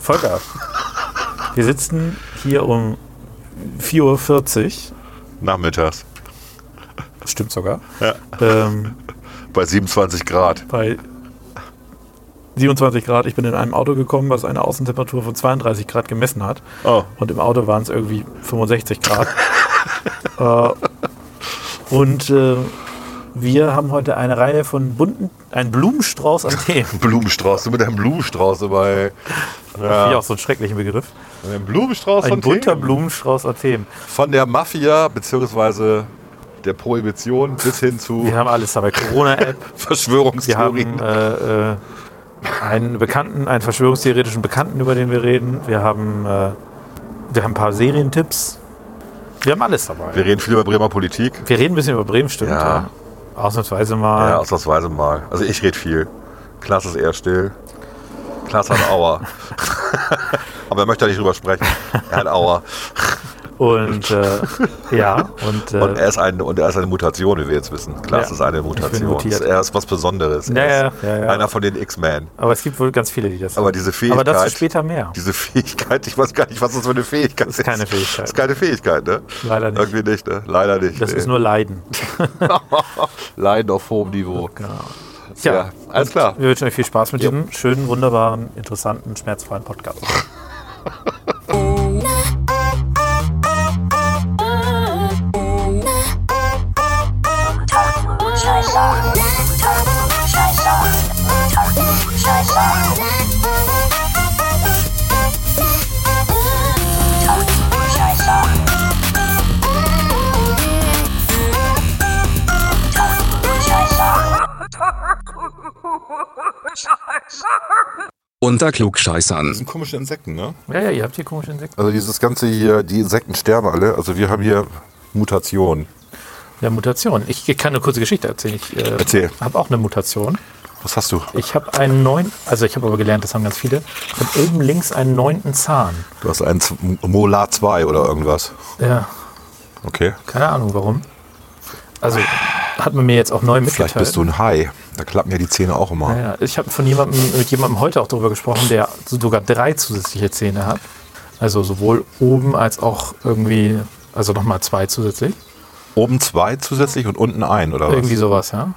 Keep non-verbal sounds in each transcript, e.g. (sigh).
Volker, wir sitzen hier um 4.40 Uhr. Nachmittags. Das stimmt sogar. Ja. Ähm, Bei 27 Grad. bei 27 Grad. Ich bin in einem Auto gekommen, was eine Außentemperatur von 32 Grad gemessen hat. Oh. Und im Auto waren es irgendwie 65 Grad. (laughs) äh, und äh, wir haben heute eine Reihe von bunten, einen Blumenstrauß an Themen. (laughs) Blumenstrauß. Du mit deinem Blumenstrauß dabei. Finde ich Ja. auch so einen schrecklichen Begriff. Ein Blumenstrauß Ein bunter Themen. Blumenstrauß an Themen. Von der Mafia beziehungsweise der Prohibition bis hin zu Wir haben alles dabei. Corona-App. (laughs) Wir Verschwörungstheorien. haben äh, äh, einen Bekannten, einen verschwörungstheoretischen Bekannten, über den wir reden. Wir haben, äh, wir haben ein paar Serientipps. Wir haben alles dabei. Wir reden viel über Bremer Politik. Wir reden ein bisschen über Bremen, stimmt. Ja. Ja. Ausnahmsweise mal. Ja, ausnahmsweise mal. Also ich rede viel. Klaas ist eher still. Klaas hat Aua. (laughs) (laughs) Aber er möchte da nicht drüber sprechen. Er hat Aua. Und äh, (laughs) ja, und, äh, Und er ist, ein, und er ist eine Mutation, wie wir jetzt wissen. Klaas Ja, ist eine Mutation. Er ist was Besonderes. Ja, er ist ja, einer von den X-Men. aber es gibt wohl ganz viele, die das Aber diese Fähigkeit. Aber dazu später mehr. Diese Fähigkeit, ich weiß gar nicht, was das für eine Fähigkeit ist. ist keine Fähigkeit. Das ist keine Fähigkeit, ne? Leider nicht. Irgendwie nicht, ne? Leider nicht. Das nee. ist nur Leiden. (laughs) Leiden auf hohem Niveau. Genau. Ja, alles klar. Wir wünschen euch viel Spaß mit Ja. diesem schönen, wunderbaren, interessanten, schmerzfreien Podcast. (laughs) Unter Klugscheißern. Das sind komische Insekten, ne? Ja, ja, ihr habt hier komische Insekten. Also dieses ganze hier, die Insekten sterben alle. Also wir haben hier Mutationen. Ja, Mutation. Ich kann eine kurze Geschichte erzählen. Ich äh, Erzähl. habe auch eine Mutation. Was hast du? Ich habe einen neuen, also ich habe aber gelernt, das haben ganz viele. Ich habe oben links einen neunten Zahn. Du hast einen Z- Molar 2 oder irgendwas. Ja, Okay. keine Ahnung warum. Also hat man mir jetzt auch neu mitgeteilt. Vielleicht bist du ein Hai. Da klappen ja die Zähne auch immer. Ja, ja. Ich habe von jemandem, mit jemandem heute auch darüber gesprochen, der sogar drei zusätzliche Zähne hat. Also sowohl oben als auch irgendwie, also nochmal zwei zusätzlich. Oben zwei zusätzlich und unten ein, oder was? Irgendwie sowas, ja.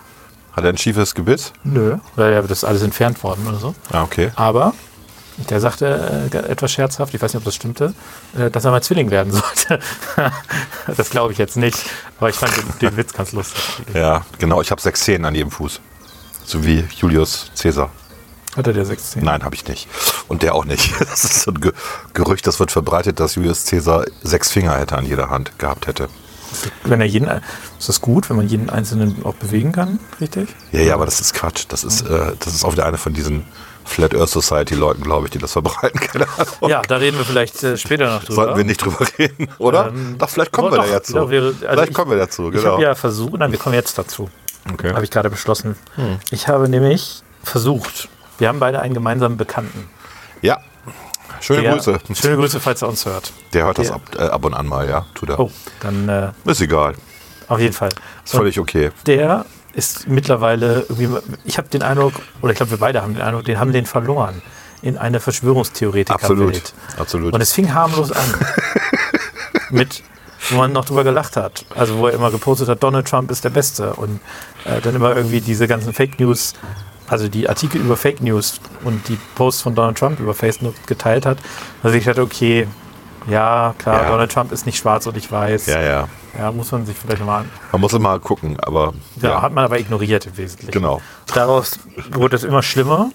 Hat er ein schiefes Gebiss? Nö. Weil ja, das ist alles entfernt worden oder so. Ah, okay. Aber der sagte äh, etwas scherzhaft, ich weiß nicht, ob das stimmte, äh, dass er mal Zwilling werden (laughs) sollte. das glaube ich jetzt nicht. Aber ich fand den, den Witz ganz lustig. Ja, genau. Ich habe sechs Zähne an jedem Fuß. So wie Julius Caesar. Hat er der sechs Zähne? Nein, habe ich nicht. Und der auch nicht. (laughs) Das ist so ein Ge Gerücht, das wird verbreitet, dass Julius Caesar sechs Finger hätte an jeder Hand gehabt hätte. Wenn er jeden, ist das gut, wenn man jeden einzelnen auch bewegen kann, richtig? Ja, ja, aber das ist Quatsch. Das ist, äh, das ist auch wieder eine von diesen Flat Earth Society Leuten, glaube ich, die das verbreiten. (laughs) Keine Ahnung. Ja, da reden wir vielleicht äh, später noch drüber. Sollten wir nicht drüber reden, (laughs) oder? Ähm, Doch, vielleicht kommen wir doch, da jetzt zu. wäre- also vielleicht ich- kommen wir dazu, Ich genau. habe ja versucht, nein, wir kommen jetzt dazu. okay. Habe ich gerade beschlossen. Ich habe nämlich versucht, wir haben beide einen gemeinsamen Bekannten. ja, schöne Der- Grüße. Schöne Grüße, falls er uns hört. Der hört das Der- ab, äh, ab und an mal, ja. Tut er. Oh, dann äh, Ist egal. auf jeden Fall. Ist völlig okay. der ist mittlerweile irgendwie, ich habe den Eindruck, oder ich glaube, wir beide haben den Eindruck, den haben den verloren in eine Verschwörungstheoretiker-Welt. Absolut. Absolut. Und es fing harmlos an. (laughs) mit, wo man noch drüber gelacht hat. Also wo er immer gepostet hat, Donald Trump ist der Beste. Und äh, dann immer irgendwie diese ganzen Fake News, also die Artikel über Fake News und die Posts von Donald Trump über Facebook geteilt hat. Also ich dachte, okay, ja, klar, Ja. Donald Trump ist nicht schwarz und ich weiß. ja, ja. Ja, muss man sich vielleicht nochmal an. Man muss immer gucken, aber Ja, ja, hat man aber ignoriert im Wesentlichen. genau. Daraus wurde es immer schlimmer.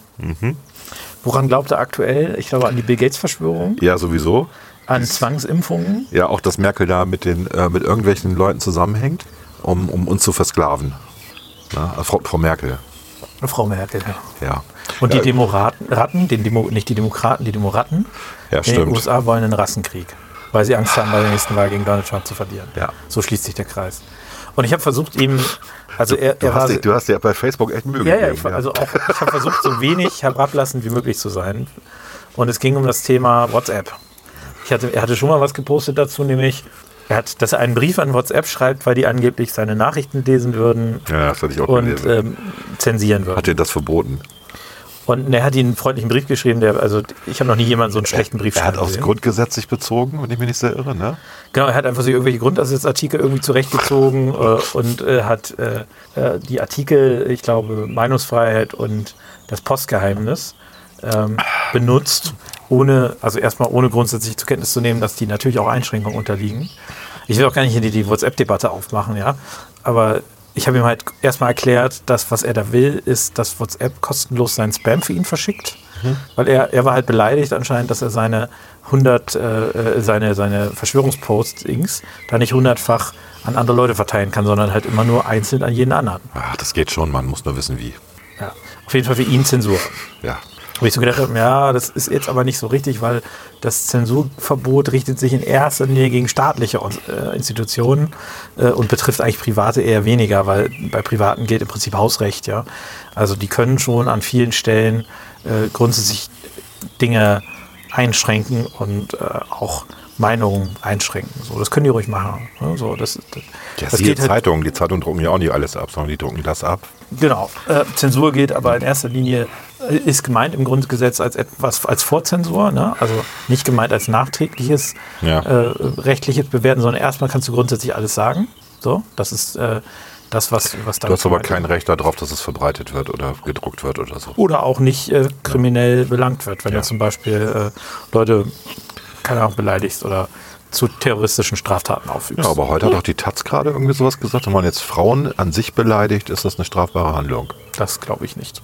Woran glaubt er aktuell? Ich glaube an die Bill Gates-Verschwörung, Ja, sowieso. an Zwangsimpfungen. Ja, auch, dass Merkel da mit, den, äh, mit irgendwelchen Leuten zusammenhängt, um, um uns zu versklaven. Na, äh, Frau, Frau Merkel, Frau Merkel. Ja. ja. Und die ja, Demoraten, den Demo, nicht die Demokraten, die Demoraten Ja, in den. USA wollen einen Rassenkrieg, weil sie Angst haben, bei der nächsten Wahl gegen Donald Trump zu verlieren. Ja. So schließt sich der Kreis. Und ich habe versucht, ihm, also er, Du er hast, war, dir, du hast dir bei Facebook echt Mühe ja, ja, gegeben. ich, also auch, ich habe versucht, so wenig herablassend wie möglich zu sein. Und es ging um das Thema WhatsApp. Ich hatte, er hatte schon mal was gepostet dazu, nämlich, er hat, dass er einen Brief an WhatsApp schreibt, weil die angeblich seine Nachrichten lesen würden ja, das hatte ich auch und gelesen. ähm, zensieren würden. Hat dir das verboten? Und er hat ihnen einen freundlichen Brief geschrieben, der, also ich habe noch nie jemanden so einen schlechten Brief Er hat aufs gesehen. Grundgesetz sich bezogen, wenn ich mich nicht sehr irre, ne? Genau, er hat einfach sich irgendwelche Grundsatzartikel irgendwie zurechtgezogen äh, und äh, hat äh, äh, die Artikel, ich glaube, Meinungsfreiheit und das Postgeheimnis ähm, benutzt, ohne, also erstmal ohne grundsätzlich zur Kenntnis zu nehmen, dass die natürlich auch Einschränkungen unterliegen. Ich will auch gar nicht hier die, die WhatsApp-Debatte aufmachen, ja. Aber ich habe ihm halt erstmal erklärt, dass was er da will, ist, dass WhatsApp kostenlos seinen Spam für ihn verschickt. Weil er, er war halt beleidigt anscheinend, dass er seine 100, äh, äh, seine, seine Verschwörungsposts-Dings da nicht hundertfach an andere Leute verteilen kann, sondern halt immer nur einzeln an jeden anderen. Ah, das geht schon, man muss nur wissen, wie. Ja. Auf jeden Fall für ihn Zensur. Ja. Wo ich so gedacht habe, ja, das ist jetzt aber nicht so richtig, weil das Zensurverbot richtet sich in erster Linie gegen staatliche äh, Institutionen äh, und betrifft eigentlich Private eher weniger, weil bei Privaten gilt im Prinzip Hausrecht, ja. Also die können schon an vielen Stellen äh, grundsätzlich Dinge einschränken und auch Meinungen einschränken. So, das können die ruhig machen. Ne? So, das, das, Ja, das halt, Zeitungen. Die Zeitungen drucken ja auch nicht alles ab, sondern die drucken das ab. Genau. Äh, Zensur gilt aber in erster Linie, äh, ist gemeint im Grundgesetz als etwas als Vorzensur, ne? also nicht gemeint als nachträgliches Ja. äh, rechtliches Bewerten, sondern erstmal kannst du grundsätzlich alles sagen. So, das ist äh, das, was, was da Du hast aber kein Recht darauf, dass es verbreitet wird oder gedruckt wird oder so. Oder auch nicht äh, kriminell belangt wird, wenn Ja. du zum Beispiel äh, Leute, keine Ahnung, beleidigst oder zu terroristischen Straftaten aufügst. Ja, aber heute hat auch die Taz gerade irgendwie sowas gesagt. Wenn man jetzt Frauen an sich beleidigt, ist das eine strafbare Handlung. Das glaube ich nicht.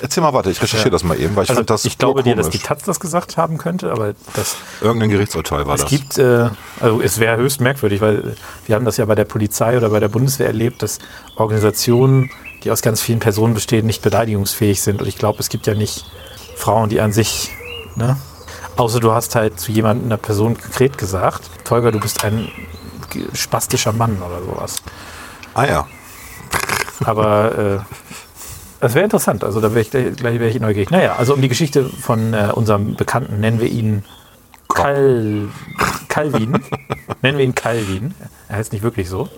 Erzähl mal weiter, ich recherchiere das mal eben, weil ich Also finde das ich glaube dir, dass die. Taz das gesagt haben könnte, aber das Irgendein Gerichtsurteil war Es das. gibt, äh, also es wäre höchst merkwürdig, weil wir haben das ja bei der Polizei oder bei der Bundeswehr erlebt, dass Organisationen, die aus ganz vielen Personen bestehen, nicht beleidigungsfähig sind. Und ich glaube, es gibt ja nicht Frauen, die an sich, ne? Außer du hast halt zu jemandem, einer Person konkret gesagt, Tolga, du bist ein spastischer Mann oder sowas. ah ja. Aber äh, das wäre interessant. Also da wäre ich gleich wäre ich neugierig. Naja, also um die Geschichte von äh, unserem Bekannten nennen wir ihn Kal Calvin. (laughs) nennen wir ihn Calvin. Er heißt nicht wirklich so.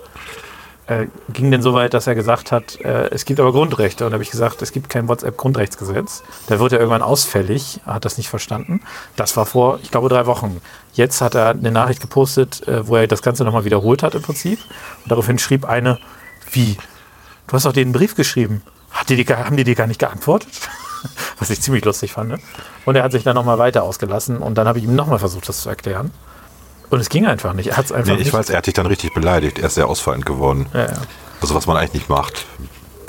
Äh, ging denn so weit, dass er gesagt hat, äh, es gibt aber Grundrechte. Und da habe ich gesagt, es gibt kein WhatsApp-Grundrechtsgesetz. Da wird er irgendwann ausfällig, hat das nicht verstanden. Das war vor, ich glaube, drei Wochen. Jetzt hat er eine Nachricht gepostet, äh, wo er das Ganze nochmal wiederholt hat im Prinzip. Und daraufhin schrieb eine, wie, du hast doch den Brief geschrieben. Die, die, haben die dir gar nicht geantwortet? (laughs) Was ich ziemlich lustig fand. Ne? Und er hat sich dann nochmal weiter ausgelassen und dann habe ich ihm nochmal versucht, das zu erklären. Und es ging einfach nicht. Er hat es einfach Nee, ich nicht. weiß, er hat dich dann richtig beleidigt. Er ist sehr ausfallend geworden. Ja, ja. Also was man eigentlich nicht macht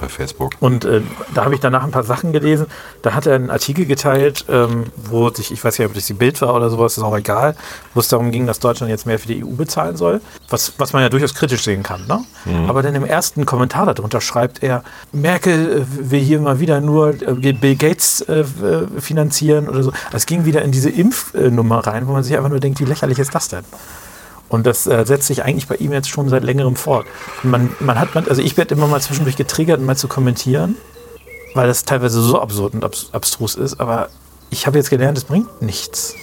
bei Facebook. Und äh, da habe ich danach ein paar Sachen gelesen. Da hat er einen Artikel geteilt, ähm, wo sich, ich weiß nicht, ob das die Bild war oder sowas, ist auch egal, wo es darum ging, dass Deutschland jetzt mehr für die EU bezahlen soll, was, was man ja durchaus kritisch sehen kann. Ne? Aber dann im ersten Kommentar darunter schreibt er, Merkel äh, will hier mal wieder nur äh, Bill Gates äh, äh, finanzieren oder so. Es ging wieder in diese Impfnummer rein, wo man sich einfach nur denkt, wie lächerlich ist das denn? Und das äh, setzt sich eigentlich bei ihm jetzt schon seit längerem fort. Man, man hat, man, also ich werde immer mal zwischendurch getriggert, mal zu kommentieren, weil das teilweise so absurd und abs abstrus ist. Aber ich habe jetzt gelernt, es bringt nichts.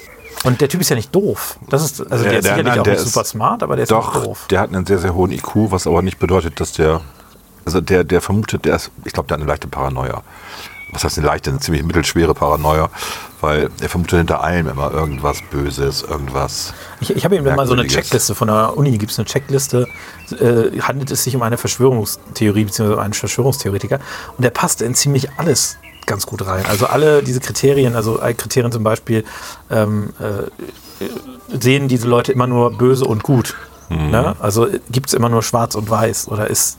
Und der Typ ist ja nicht doof. Das ist, also der, Der- ist sicherlich nein, auch nicht ist- super smart, aber der ist nicht Doch, doof. der hat einen sehr, sehr hohen IQ, was aber nicht bedeutet, dass der, also der, der vermutet, der ist, ich glaube, der hat eine leichte Paranoia. Was heißt eine leichte, eine ziemlich mittelschwere Paranoia, weil er vermutet hinter allem immer irgendwas Böses, irgendwas. Ich, ich habe ihm mal so eine. Checkliste von der Uni, gibt es eine Checkliste, äh, handelt es sich um eine Verschwörungstheorie bzw. einen Verschwörungstheoretiker und der passt in ziemlich alles ganz gut rein. Also alle diese Kriterien, also Kriterien zum Beispiel, ähm, äh, sehen diese Leute immer nur böse und gut. Ne? Also gibt es immer nur schwarz und weiß oder ist,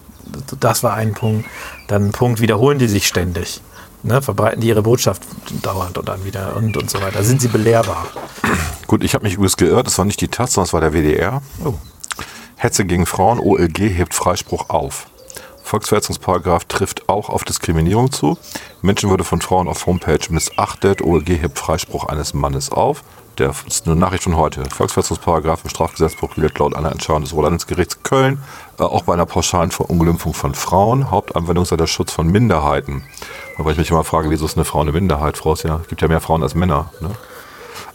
das war ein Punkt, dann ein Punkt, wiederholen die sich ständig. Ne? Verbreiten die ihre Botschaft dauernd und dann wieder und, und so weiter. Sind sie belehrbar? Gut, ich habe mich übrigens geirrt, das war nicht die Taz, sondern es war der WDR. Oh. Hetze gegen Frauen, OLG hebt Freispruch auf. Volksverhetzungsparagraf trifft auch auf Diskriminierung zu. Menschenwürde von Frauen auf Homepage missachtet. OLG hebt Freispruch eines Mannes auf. Der ist eine Nachricht von heute. Volksverhetzungsparagraf im Strafgesetzbuch gilt laut einer Entscheidung des Oberlandesgerichts Köln auch bei einer pauschalen Verunglimpfung von Frauen. Hauptanwendung sei der Schutz von Minderheiten. Wobei ich mich immer frage, wieso ist eine Frau eine Minderheit? Frau ist ja, gibt ja mehr Frauen als Männer. Ne?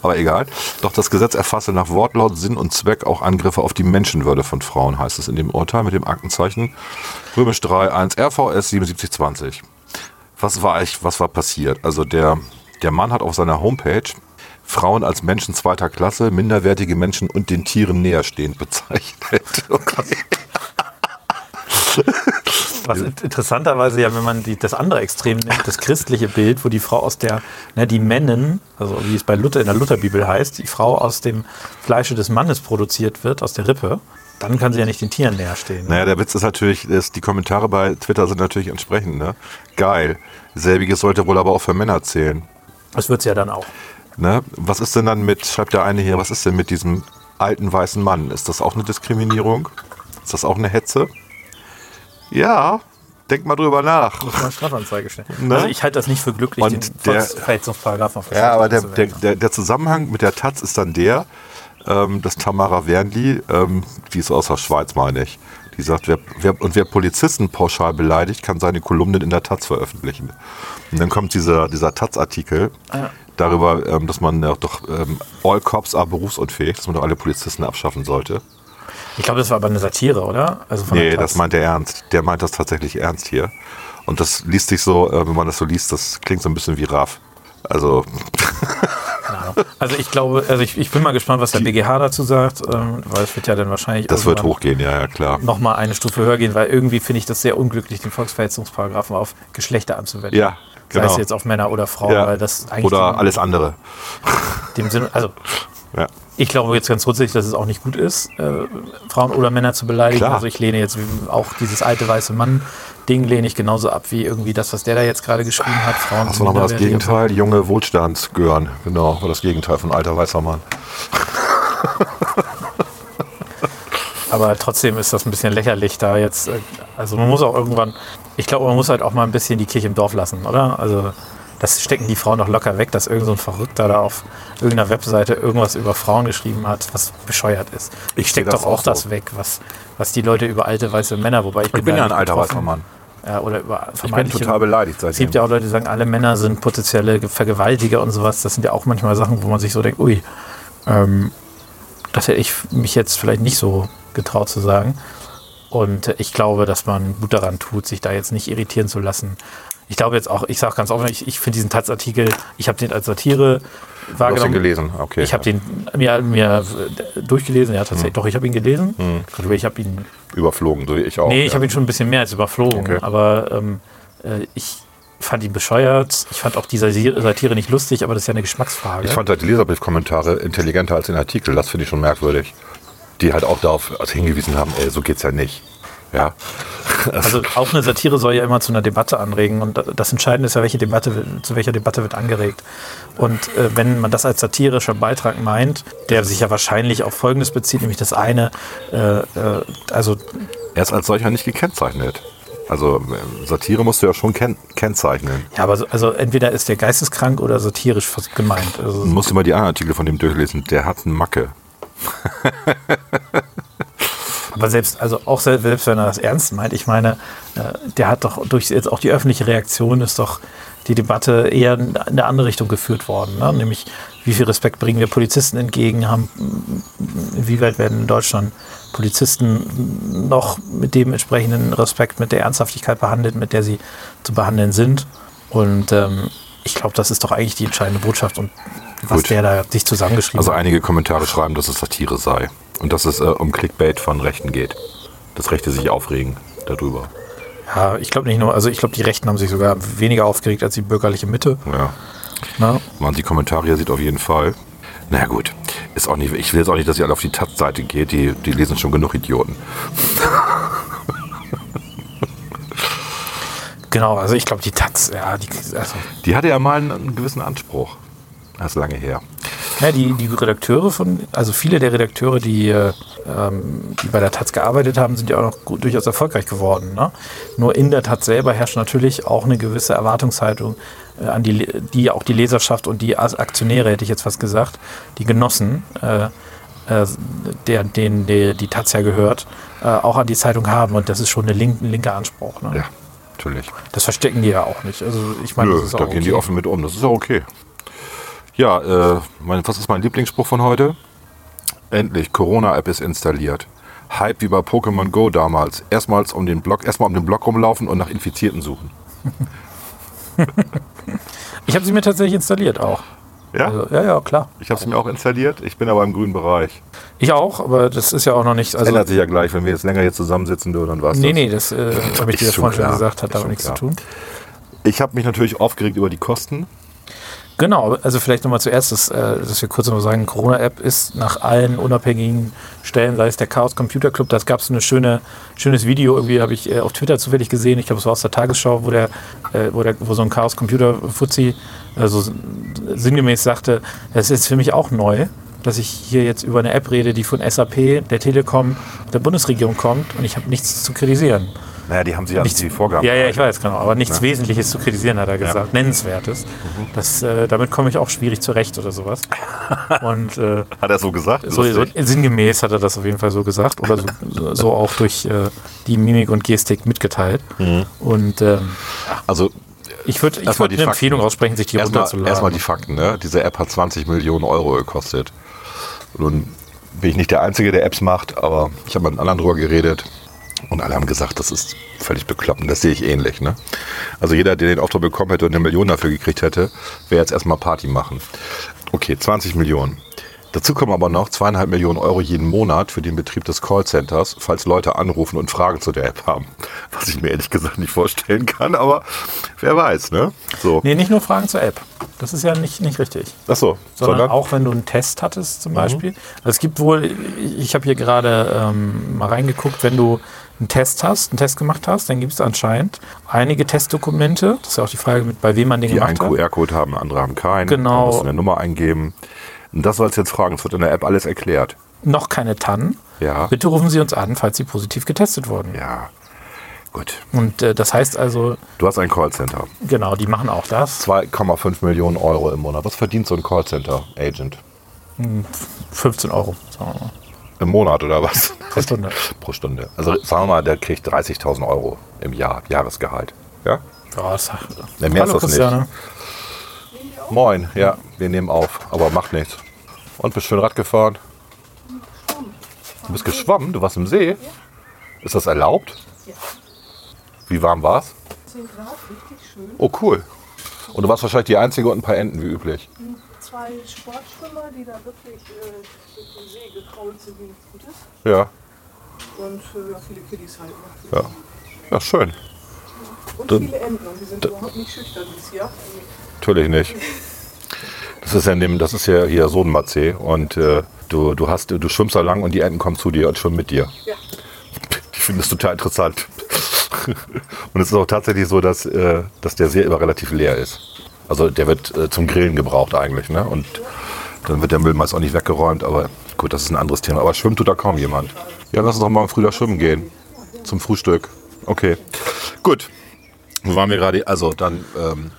Aber egal. Doch das Gesetz erfasse nach Wortlaut, Sinn und Zweck auch Angriffe auf die Menschenwürde von Frauen, heißt es in dem Urteil mit dem Aktenzeichen Römisch 3 1 RVS 7720. was war eigentlich, was war passiert? Also der, der Mann hat auf seiner Homepage Frauen als Menschen zweiter Klasse, minderwertige Menschen und den Tieren näherstehend bezeichnet. (laughs) Okay. Was interessanterweise ja, wenn man die, das andere Extrem nimmt, das christliche Bild, wo die Frau aus der, ne, die Männen, also wie es bei Luther in der Lutherbibel heißt, die Frau aus dem Fleische des Mannes produziert wird, aus der Rippe, dann kann sie ja nicht den Tieren näher stehen. Ne? Naja, der Witz ist natürlich, dass die Kommentare bei Twitter sind natürlich entsprechend, ne? Geil. Selbiges sollte wohl aber auch für Männer zählen. Das wird es ja dann auch. Ne? Was ist denn dann mit, schreibt der eine hier, was ist denn mit diesem alten weißen Mann? Ist das auch eine Diskriminierung? Ist das auch eine Hetze? Ja, denk mal drüber nach. Muss man Strafanzeige stellen. Ne? Also ich halte das nicht für glücklich, Und den der- Verletzungsparagraphen auf Ja, aber der, zu der, der, der Zusammenhang mit der Taz ist dann der, ähm, dass Tamara Wernli, ähm, die ist aus der Schweiz, meine ich, die sagt, wer, wer, und wer Polizisten pauschal beleidigt, kann seine Kolumnen in der Taz veröffentlichen. Und dann kommt dieser, dieser Taz-Artikel darüber, ähm, dass man ja doch ähm, all cops are berufsunfähig, dass man doch alle Polizisten abschaffen sollte. Ich glaube, das war aber eine Satire, oder? Also Nee, das meint er ernst. Der meint das tatsächlich ernst hier. Und das liest sich so, äh, wenn man das so liest, das klingt so ein bisschen wie Raff. Also. Also ich glaube, also ich, ich bin mal gespannt, was der BGH dazu sagt, ähm, weil es wird ja dann wahrscheinlich das wird hochgehen, ja, ja, klar. nochmal eine Stufe höher gehen, weil irgendwie finde ich das sehr unglücklich, den Volksverhetzungsparagraphen auf Geschlechter anzuwenden. Ja, Sei genau. es jetzt auf Männer oder Frauen, Ja. weil das eigentlich Oder dem, alles andere. (laughs) dem Sinne, also Ja. ich glaube jetzt ganz grundsätzlich, dass es auch nicht gut ist, äh, Frauen oder Männer zu beleidigen. Klar. Also ich lehne jetzt auch dieses alte weiße Mann-Ding lehne ich genauso ab wie irgendwie das, was der da jetzt gerade geschrieben hat. Frauen war nochmal das. Gegenteil. Junge Wohlstandsgören. Genau, war das Gegenteil von alter weißer Mann. (laughs) Aber trotzdem ist das ein bisschen lächerlich da jetzt. äh, Also man muss auch irgendwann, ich glaube, man muss halt auch mal ein bisschen die Kirche im Dorf lassen, oder? Also das stecken die Frauen doch locker weg, dass irgend so ein Verrückter da auf irgendeiner Webseite irgendwas über Frauen geschrieben hat, was bescheuert ist. Ich Ich steck sehe das doch auch so. das weg, was, was die Leute über alte weiße Männer, wobei ich bin, Ich bin da ja ein alter weißer Mann. Ja, oder über Ich bin total beleidigt es gibt seitdem. ja auch Leute, die sagen, alle Männer sind potenzielle Vergewaltiger und sowas. Das sind ja auch manchmal Sachen, wo man sich so denkt, ui, ähm, das hätte ich mich jetzt vielleicht nicht so getraut zu sagen. Und ich glaube, dass man gut daran tut, sich da jetzt nicht irritieren zu lassen. Ich glaube jetzt auch, ich sage ganz offen, ich, ich finde diesen Taz-Artikel, ich habe den als Satire Du hast ihn wahrgenommen. gelesen, okay. Ich habe den mir, mir äh, durchgelesen, ja tatsächlich. Doch, ich habe ihn gelesen. Ich habe ihn Überflogen, so wie ich auch. Nee, ja. ich habe ihn schon ein bisschen mehr als überflogen, Okay. aber ähm, äh, ich fand ihn bescheuert. Ich fand auch die Sati- Satire nicht lustig, aber das ist ja eine Geschmacksfrage. Ich fand halt die Leserbriefkommentare intelligenter als den Artikel. Das finde ich schon merkwürdig. Die halt auch darauf also hingewiesen haben, ey, so geht's ja nicht. Ja. also (laughs) auch eine Satire soll ja immer zu einer Debatte anregen und das Entscheidende ist ja, welche Debatte, zu welcher Debatte wird angeregt. Und äh, wenn man das als satirischer Beitrag meint, der sich ja wahrscheinlich auf Folgendes bezieht, nämlich das eine, äh, äh, also Er ist als solcher nicht gekennzeichnet. Also äh, Satire musst du ja schon ken kennzeichnen. ja, aber so, also entweder ist der geisteskrank oder satirisch gemeint. Also, Du musst mal die anderen Artikel von dem durchlesen. Der hat eine Macke. (laughs) Aber selbst, also auch selbst, wenn er das ernst meint, ich meine, äh, der hat doch durch jetzt auch die öffentliche Reaktion ist doch die Debatte eher in eine andere Richtung geführt worden. Ne? Nämlich, wie viel Respekt bringen wir Polizisten entgegen? Haben, inwieweit werden in Deutschland Polizisten noch mit dem entsprechenden Respekt, mit der Ernsthaftigkeit behandelt, mit der sie zu behandeln sind? Und ähm, ich glaube, das ist doch eigentlich die entscheidende Botschaft und was Gut. der da sich zusammengeschrieben Also hat. einige Kommentare schreiben, dass es Satire sei. Und dass es äh, um Clickbait von Rechten geht. Dass Rechte sich aufregen darüber. Ja, ich glaube nicht nur, also ich glaube, die Rechten haben sich sogar weniger aufgeregt als die bürgerliche Mitte. Ja. Ne? Man die Kommentare hier sieht auf jeden Fall. Na ja, gut, ist auch nicht, ich will jetzt auch nicht, dass ihr alle auf die Taz-Seite geht, die, die lesen schon genug Idioten. (laughs) Genau, also ich glaube, die Taz, ja, die, also, Die hatte ja mal einen, einen gewissen Anspruch. Das ist lange her. ja, die, die Redakteure von, also viele der Redakteure, die, äh, ähm, die bei der Taz gearbeitet haben, sind ja auch noch gut, durchaus erfolgreich geworden. Ne? Nur in der Taz selber herrscht natürlich auch eine gewisse Erwartungshaltung äh, an die, die auch die Leserschaft und die Aktionäre, hätte ich jetzt fast gesagt, die Genossen, äh, äh, der, denen die, die Taz ja gehört, äh, auch an die Zeitung haben. Und das ist schon ein linker Anspruch. Ne? Ja, natürlich. Das verstecken die ja auch nicht. Also ich meine, Nö, das ist da gehen die offen mit um. Das ist ja okay. Ja, äh, mein, was ist mein Lieblingsspruch von heute? Endlich, Corona-App ist installiert. Hype wie bei Pokémon Go damals. Erstmals um den Block, erstmal um den Block rumlaufen und nach Infizierten suchen. (laughs) Ich habe sie mir tatsächlich installiert auch. Ja? Also, ja, ja, klar. ich habe es mir auch installiert. Ich bin aber im grünen Bereich. Ich auch, aber das ist ja auch noch nicht. Das Also, ändert sich ja gleich, wenn wir jetzt länger hier zusammensitzen würden, dann war's nee, das. nee, das äh, habe ich dir schon vorhin schon gesagt, hat damit nichts klar. zu tun. Ich habe mich natürlich aufgeregt über die Kosten. Genau, also vielleicht nochmal zuerst, dass, äh, dass wir kurz noch sagen, Corona-App ist nach allen unabhängigen Stellen, sei es der Chaos Computer Club, da gab es ein schöne, schönes Video, irgendwie habe ich äh, auf Twitter zufällig gesehen, ich glaube es war aus der Tagesschau, wo, der, äh, wo, der, wo so ein Chaos Computer Fuzzi also sinngemäß sagte, es ist für mich auch neu, dass ich hier jetzt über eine App rede, die von SAP, der Telekom, der Bundesregierung kommt und ich habe nichts zu kritisieren. Naja, die haben sich an Nichts, die Vorgaben. Ja, ja, ich weiß, genau. Aber nichts Wesentliches zu kritisieren, hat er gesagt. Nennenswertes. Mhm. Das, äh, damit komme ich auch schwierig zurecht oder sowas. (laughs) Und äh, Hat er so gesagt? so, so sinngemäß hat er das auf jeden Fall so gesagt. Oder (laughs) so, so, auch durch äh, die Mimik und Gestik mitgeteilt. Mhm. Und ähm, Also ich würde ich würd eine Fakten. Empfehlung aussprechen, sich die erstmal, runterzuladen. erstmal die Fakten. Ne? Diese App hat 20 Millionen Euro gekostet. Nun bin ich nicht der Einzige, der Apps macht, aber ich habe mit anderen drüber geredet und alle haben gesagt, das ist völlig bekloppt. Und Das sehe ich ähnlich. Ne? Also jeder, der den Auftrag bekommen hätte und eine Million dafür gekriegt hätte, wäre jetzt erstmal Party machen. Okay, 20 Millionen. Dazu kommen aber noch zweieinhalb Millionen Euro jeden Monat für den Betrieb des Callcenters, falls Leute anrufen und Fragen zu der App haben. Was ich mir ehrlich gesagt nicht vorstellen kann, aber wer weiß, ne? So. Nee, nicht nur Fragen zur App. Das ist ja nicht, nicht richtig. Ach so, sondern, sondern, auch wenn du einen Test hattest Mhm. zum Beispiel. Also es gibt wohl, ich habe hier gerade ähm, mal reingeguckt, wenn du einen Test hast, einen Test gemacht hast, dann gibt es anscheinend einige Testdokumente. Das ist ja auch die Frage, mit, bei wem man den die einen gemacht hat. QR-Code haben, andere haben keinen. Genau. Du eine Nummer eingeben. Und das sollst du jetzt fragen. Es wird in der App alles erklärt. Noch keine TAN. Ja. Bitte rufen Sie uns an, falls Sie positiv getestet wurden. Ja. Gut. Und äh, das heißt also, Du hast ein Callcenter. genau, die machen auch das. 2,5 Millionen Euro im Monat. Was verdient so ein Callcenter-Agent? 15 Euro sagen wir mal, Im Monat oder was? (laughs) pro Stunde. Pro Stunde. Also sagen wir mal, der kriegt 30.000 Euro im Jahr, Jahresgehalt. Ja? Ja, das, Ja, mehr Hallo ist das nicht. Christiane. Moin, ja, wir nehmen auf, aber macht nichts. Und bist schön Rad gefahren? Du bist geschwommen? Du warst im See? Ist das erlaubt? Wie warm war's? 10 Grad, richtig schön. Oh, cool. Und du warst wahrscheinlich die Einzige und ein paar Enten, wie üblich. Zwei Sportschwimmer, die da wirklich äh, durch den See gekrault sind, wie nichts Gutes. Ja, Und äh, viele Kiddies halt. ja. Ja, schön. Und Dann- viele Enten. Und die sind überhaupt nicht schüchtern dieses Jahr. Natürlich nicht. Das ist ja, in dem, das ist ja hier Sohnmatzee und äh, du, du, hast, du schwimmst da lang und die Enten kommen zu dir und schwimmen mit dir. Ja. Ich finde das total interessant. (laughs) Und es ist auch tatsächlich so, dass, äh, dass der See immer relativ leer ist. Also der wird äh, zum Grillen gebraucht eigentlich. Ne? Und dann wird der Müll meist auch nicht weggeräumt. Aber gut, das ist ein anderes Thema. Aber schwimmt tut da kaum jemand. Ja, lass uns doch morgen früh da schwimmen gehen. Zum Frühstück. Okay. Gut. Wo waren wir gerade? Also dann ähm,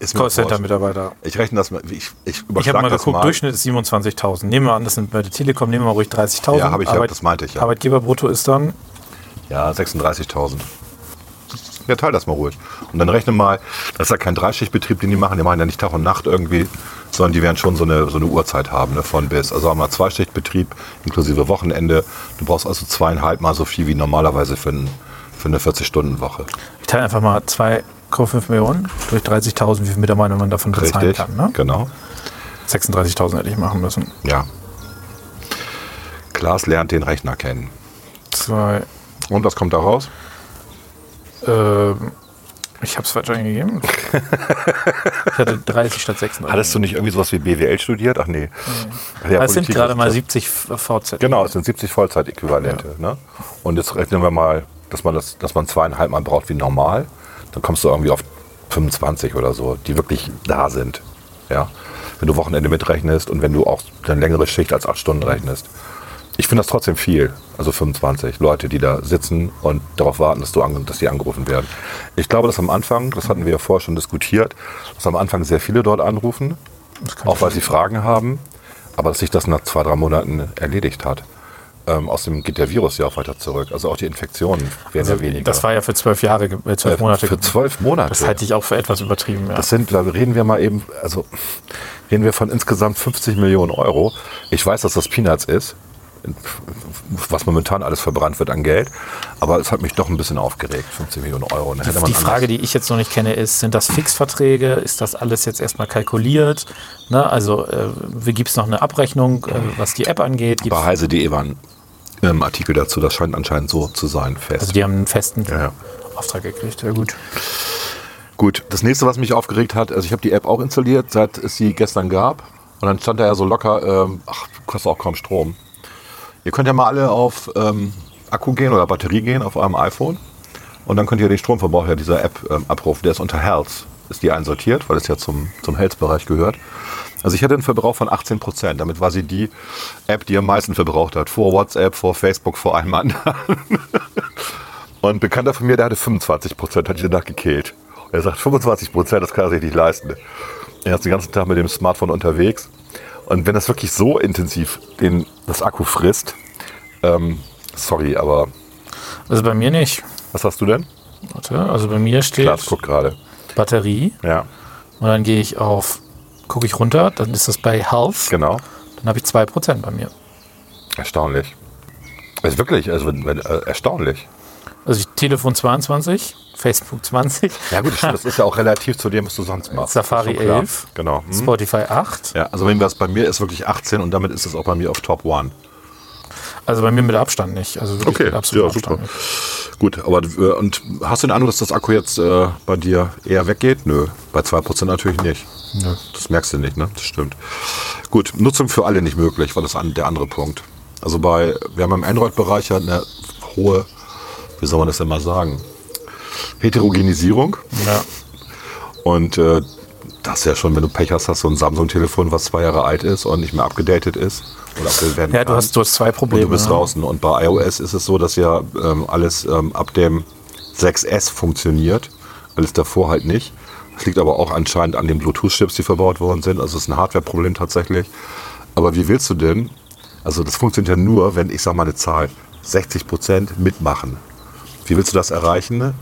ist. Callcenter-Mitarbeiter. Ich rechne das mal. Ich, ich Ich habe mal geguckt, mal. Durchschnitt ist 27.000. Nehmen wir an, das sind bei der Telekom, nehmen wir mal ruhig 30.000. Ja, hab ich ja, das meinte ich ja. Arbeitgeberbrutto ist dann, Ja, 36.000. Ja, teil das mal ruhig. Und dann rechne mal, das ist ja kein Dreischichtbetrieb, den die machen. Die machen ja nicht Tag und Nacht irgendwie, sondern die werden schon so eine, so eine Uhrzeit haben, ne, von bis. Also haben wir Zweischichtbetrieb inklusive Wochenende. Du brauchst also zweieinhalb Mal so viel wie normalerweise für, ein, für eine 40-Stunden-Woche. ich teile einfach mal 2,5 Millionen durch 30.000, wie viel Mitarbeiter man davon bezahlen Richtig? kann. Ne? Genau. 36.000 hätte ich machen müssen. Ja. Klaas lernt den Rechner kennen. Zwei, Und was kommt da raus? Ähm, ich habe es falsch eingegeben. (laughs) ich hatte 30 statt 36. Hattest du nicht irgendwie sowas wie BWL studiert? Ach nee. Ach ja, das sind gerade mal 70 VZ. Genau, es sind 70 Vollzeitäquivalente. Ne? Und jetzt rechnen wir mal, dass man, das, dass man zweieinhalb Mal braucht wie normal. Dann kommst du irgendwie auf 25 oder so, die wirklich da sind. Ja? Wenn du Wochenende mitrechnest und wenn du auch eine längere Schicht als acht Stunden rechnest. Ich finde das trotzdem viel. Also 25 Leute, die da sitzen und darauf warten, dass, du dass die angerufen werden. Ich glaube, dass am Anfang, das hatten wir ja vorher schon diskutiert, dass am Anfang sehr viele dort anrufen, auch weil sie Fragen haben, aber dass sich das nach zwei, drei Monaten erledigt hat. Ähm, außerdem geht der Virus ja auch weiter zurück. Also auch die Infektionen werden ja weniger. Das war ja für zwölf Jahre, äh, zwölf Äh, Monate. Für zwölf Monate. Das halte ich auch für etwas übertrieben. Ja. Das sind, reden wir mal eben, also reden wir von insgesamt 50 Millionen Euro. Ich weiß, dass das Peanuts ist. Was momentan alles verbrannt wird an Geld. Aber es hat mich doch ein bisschen aufgeregt, 15 Millionen Euro. Die Frage, anders- die ich jetzt noch nicht kenne, ist, sind das Fixverträge? Ist das alles jetzt erstmal kalkuliert? Ne? Also äh, gibt es noch eine Abrechnung, äh, was die App angeht? Gibt's, bei heise.de war ein ähm, Artikel dazu, das scheint anscheinend so zu sein, fest. also die haben einen festen ja, ja. Auftrag gekriegt. Ja gut. Gut, das nächste, was mich aufgeregt hat, also ich habe die App auch installiert, seit es sie gestern gab. Und dann stand da ja so locker, ähm, ach, kostet auch kaum Strom. Ihr könnt ja mal alle auf ähm, Akku gehen oder Batterie gehen auf eurem iPhone. Und dann könnt ihr den Stromverbrauch ja dieser App ähm, abrufen. Der ist unter Health, ist die einsortiert, weil es ja zum, zum Health-Bereich gehört. Also ich hatte einen Verbrauch von 18 Prozent. Damit war sie die App, die am meisten verbraucht hat. Vor WhatsApp, vor Facebook, vor allem anderen. (laughs) Und ein Bekannter von mir, der hatte 25 Prozent, hat sich danach gekillt. Er sagt, 25 Prozent, das kann er sich nicht leisten. Er ist den ganzen Tag mit dem Smartphone unterwegs. Und wenn das wirklich so intensiv den, das Akku frisst, ähm, sorry, aber Also bei mir nicht. was hast du denn? Warte, also bei mir steht guck gerade. Batterie Ja, und dann gehe ich auf, gucke ich runter, dann ist das bei Health, genau. dann habe ich 2% bei mir. Erstaunlich. Also wirklich, also äh, erstaunlich. Also ich, Telefon 22, Facebook 20, Ja gut, das ist ja auch relativ zu dem, was du sonst machst. Safari Das ist schon klar. 11. Genau. Hm. Spotify 8. Ja, also wenn das bei mir ist wirklich 18 und damit ist es auch bei mir auf Top One. Also bei mir mit Abstand nicht. Also wirklich Okay, mit absolutem ja, super. Abstand. Gut, aber äh, und hast du den Eindruck, dass das Akku jetzt äh, bei dir eher weggeht? Nö, bei 2% natürlich nicht. Das merkst du nicht, ne? Das stimmt. Gut, Nutzung für alle nicht möglich, war das an, der andere Punkt. Also bei, wir haben im Android-Bereich ja eine hohe, wie soll man das denn mal sagen, Heterogenisierung. Ja. Und äh, das ist ja schon, wenn du Pech hast, hast du ein Samsung-Telefon, was zwei Jahre alt ist und nicht mehr abgedatet ist. Oder abgedatet werden ja, du hast, du hast zwei Und Probleme. du bist ne? draußen. Und bei iOS ist es so, dass ja ähm, alles ähm, ab dem 6S funktioniert. Alles davor halt nicht. Das liegt aber auch anscheinend an den Bluetooth-Chips, die verbaut worden sind. Also es ist ein Hardware-Problem tatsächlich. Aber wie willst du denn? Also das funktioniert ja nur, wenn ich sag mal eine Zahl 60% mitmachen. Wie willst du das erreichen?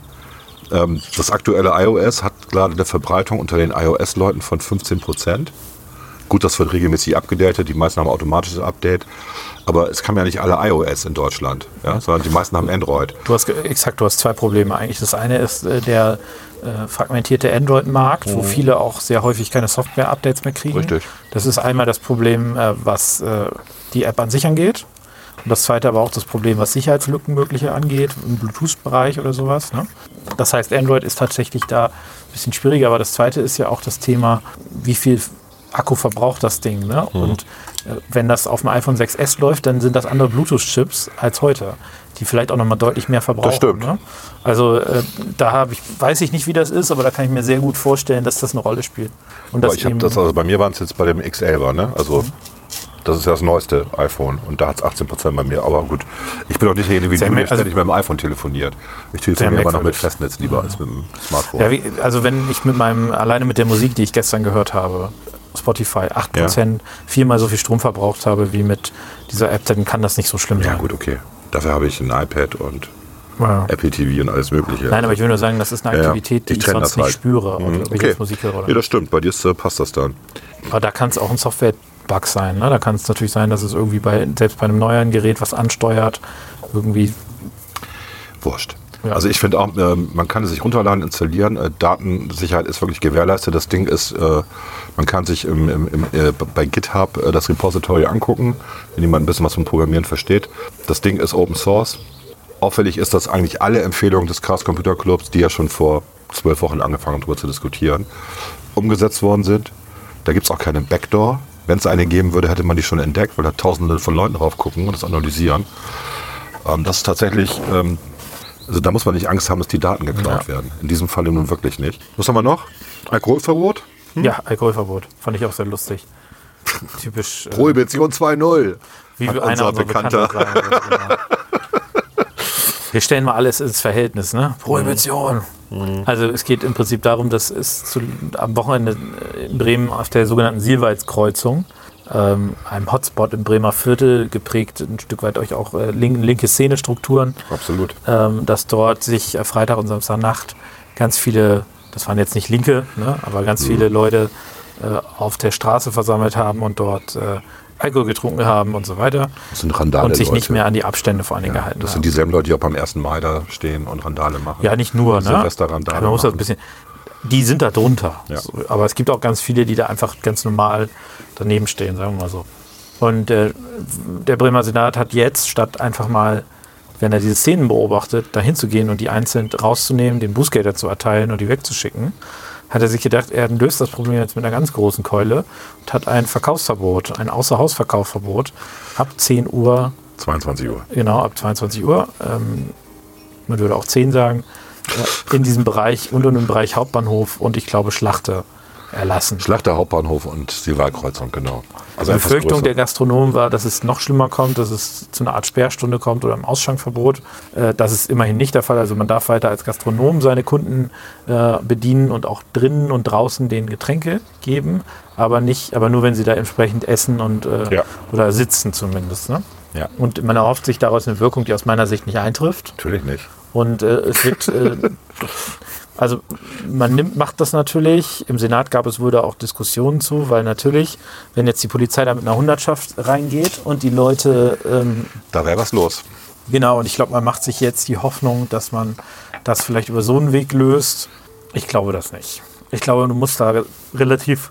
Ähm, das aktuelle iOS hat gerade eine Verbreitung unter den iOS-Leuten von 15%. Gut, das wird regelmäßig abgedatet, die meisten haben automatisches Update, aber es kam ja nicht alle iOS in Deutschland, ja, sondern die meisten haben Android. Du hast exakt, du hast zwei Probleme eigentlich. Das eine ist äh, der äh, fragmentierte Android-Markt, wo viele auch sehr häufig keine Software-Updates mehr kriegen. Mhm. Richtig. Das ist einmal das Problem, äh, was äh, die App an sich angeht. Und das zweite aber auch das Problem, was Sicherheitslücken mögliche angeht, im Bluetooth-Bereich oder sowas. Ne? Das heißt, Android ist tatsächlich da ein bisschen schwieriger, aber das zweite ist ja auch das Thema, wie viel Akku verbraucht das Ding. Ne? Mhm. Und äh, wenn das auf dem iPhone 6S läuft, dann sind das andere Bluetooth-Chips als heute, die vielleicht auch nochmal deutlich mehr verbrauchen. stimmt. Ne? Also äh, da habe ich, weiß ich nicht, wie das ist, aber da kann ich mir sehr gut vorstellen, dass das eine Rolle spielt. Und Aber dass ich habe das, also bei mir waren es jetzt bei dem X11, ne? Also das ist ja das neueste iPhone und da hat es 18% bei mir. Aber gut, ich bin auch nicht derjenige wie du, der ständig mit dem iPhone telefoniert. Ich telefoniere aber noch mit. Festnetz lieber als mit dem Smartphone. Ja, wie, also wenn ich mit meinem, alleine mit der Musik, die ich gestern gehört habe, Spotify, 8% viermal so viel Strom verbraucht habe wie mit dieser App, dann kann das nicht so schlimm ja sein. gut, okay. Dafür habe ich ein iPad und Ja. Apple TV und alles mögliche. Nein, aber ich will nur sagen, das ist eine Ja, ja. Aktivität, die Ich ich, sonst nicht halt. spüre, Mhm, okay. Musik höre oder Ja, das stimmt. Bei dir ist, äh, passt das dann. Aber da kann es auch ein Software-Bug sein. Ne? Da kann es natürlich sein, dass es irgendwie bei, selbst bei einem neueren Gerät was ansteuert. Irgendwie, Wurscht. Ja. Also ich finde auch, ähm, man kann es sich runterladen, installieren. Äh, Datensicherheit ist wirklich gewährleistet. Das Ding ist, äh, man kann sich im, im, im, äh, bei GitHub äh, das Repository angucken, wenn jemand ein bisschen was vom Programmieren versteht. Das Ding ist Open Source. Auffällig ist, dass eigentlich alle Empfehlungen des Chaos Computer Clubs, die ja schon vor zwölf Wochen angefangen haben, darüber zu diskutieren, umgesetzt worden sind. Da gibt es auch keine Backdoor. Wenn es eine geben würde, hätte man die schon entdeckt, weil da tausende von Leuten drauf gucken und das analysieren. Ähm, das ist tatsächlich, ähm, also da muss man nicht Angst haben, dass die Daten geklaut werden. In diesem Falle nun wirklich nicht. Was haben wir noch? Alkoholverbot? ja, Alkoholverbot. Fand ich auch sehr lustig. Typisch. Äh, Prohibition 2.0. wie hat einer unser unserer Bekannter. Bekannter sagen genau. (laughs) Wir stellen mal alles ins Verhältnis, ne? Prohibition. Also es geht im Prinzip darum, dass es zu, am Wochenende in Bremen auf der sogenannten Sielwaldskreuzung, ähm, einem Hotspot im Bremer Viertel, geprägt ein Stück weit euch auch äh, link, linke Szenestrukturen, Absolut. ähm, dass dort sich äh, Freitag und Samstagnacht ganz viele, das waren jetzt nicht Linke, ne, aber ganz viele Leute äh, auf der Straße versammelt haben und dort äh, Alkohol getrunken haben und so weiter. Das sind Randale. und sich nicht Leute. mehr an die Abstände vor allen Dingen Ja, gehalten das haben. sind dieselben Leute, die auch beim 1. Mai da stehen und Randale machen. Ja, nicht nur, ne? Silvesterrandale Man muss das ein bisschen. Die sind da drunter. Ja. So, aber es gibt auch ganz viele, die da einfach ganz normal daneben stehen, sagen wir mal so. Und äh, der Bremer Senat hat jetzt, statt einfach mal, wenn er diese Szenen beobachtet, dahin zu gehen und die einzeln rauszunehmen, den Bußgelder zu erteilen und die wegzuschicken, hat er sich gedacht, er löst das Problem jetzt mit einer ganz großen Keule und hat ein Verkaufsverbot, ein Außerhausverkaufsverbot ab 10 Uhr 22 Uhr. Genau, ab 22 Uhr. Ähm, man würde auch 10 sagen. In diesem Bereich und im Bereich Hauptbahnhof und ich glaube Schlachte erlassen. Schlachter Hauptbahnhof und die Wahlkreuzung, genau. Also Die Befürchtung der. Gastronomen war, dass es noch schlimmer kommt, dass es zu einer Art Sperrstunde kommt oder einem Ausschankverbot. Äh, das ist immerhin nicht der Fall. Also man darf weiter als Gastronom seine Kunden äh, bedienen und auch drinnen und draußen denen Getränke geben, aber nicht, aber nur wenn sie da entsprechend essen und äh, Ja. oder sitzen zumindest. Ne? Ja, Und man erhofft sich daraus eine Wirkung, die aus meiner Sicht nicht eintrifft. natürlich nicht. Und äh, es wird, äh, (laughs) also man nimmt, macht das natürlich. Im Senat gab es wohl da auch Diskussionen zu, weil natürlich, wenn jetzt die Polizei da mit einer Hundertschaft reingeht und die Leute, ähm, Da wäre was los. genau, und ich glaube, man macht sich jetzt die Hoffnung, dass man das vielleicht über so einen Weg löst. Ich glaube das nicht. Ich glaube, du musst da relativ,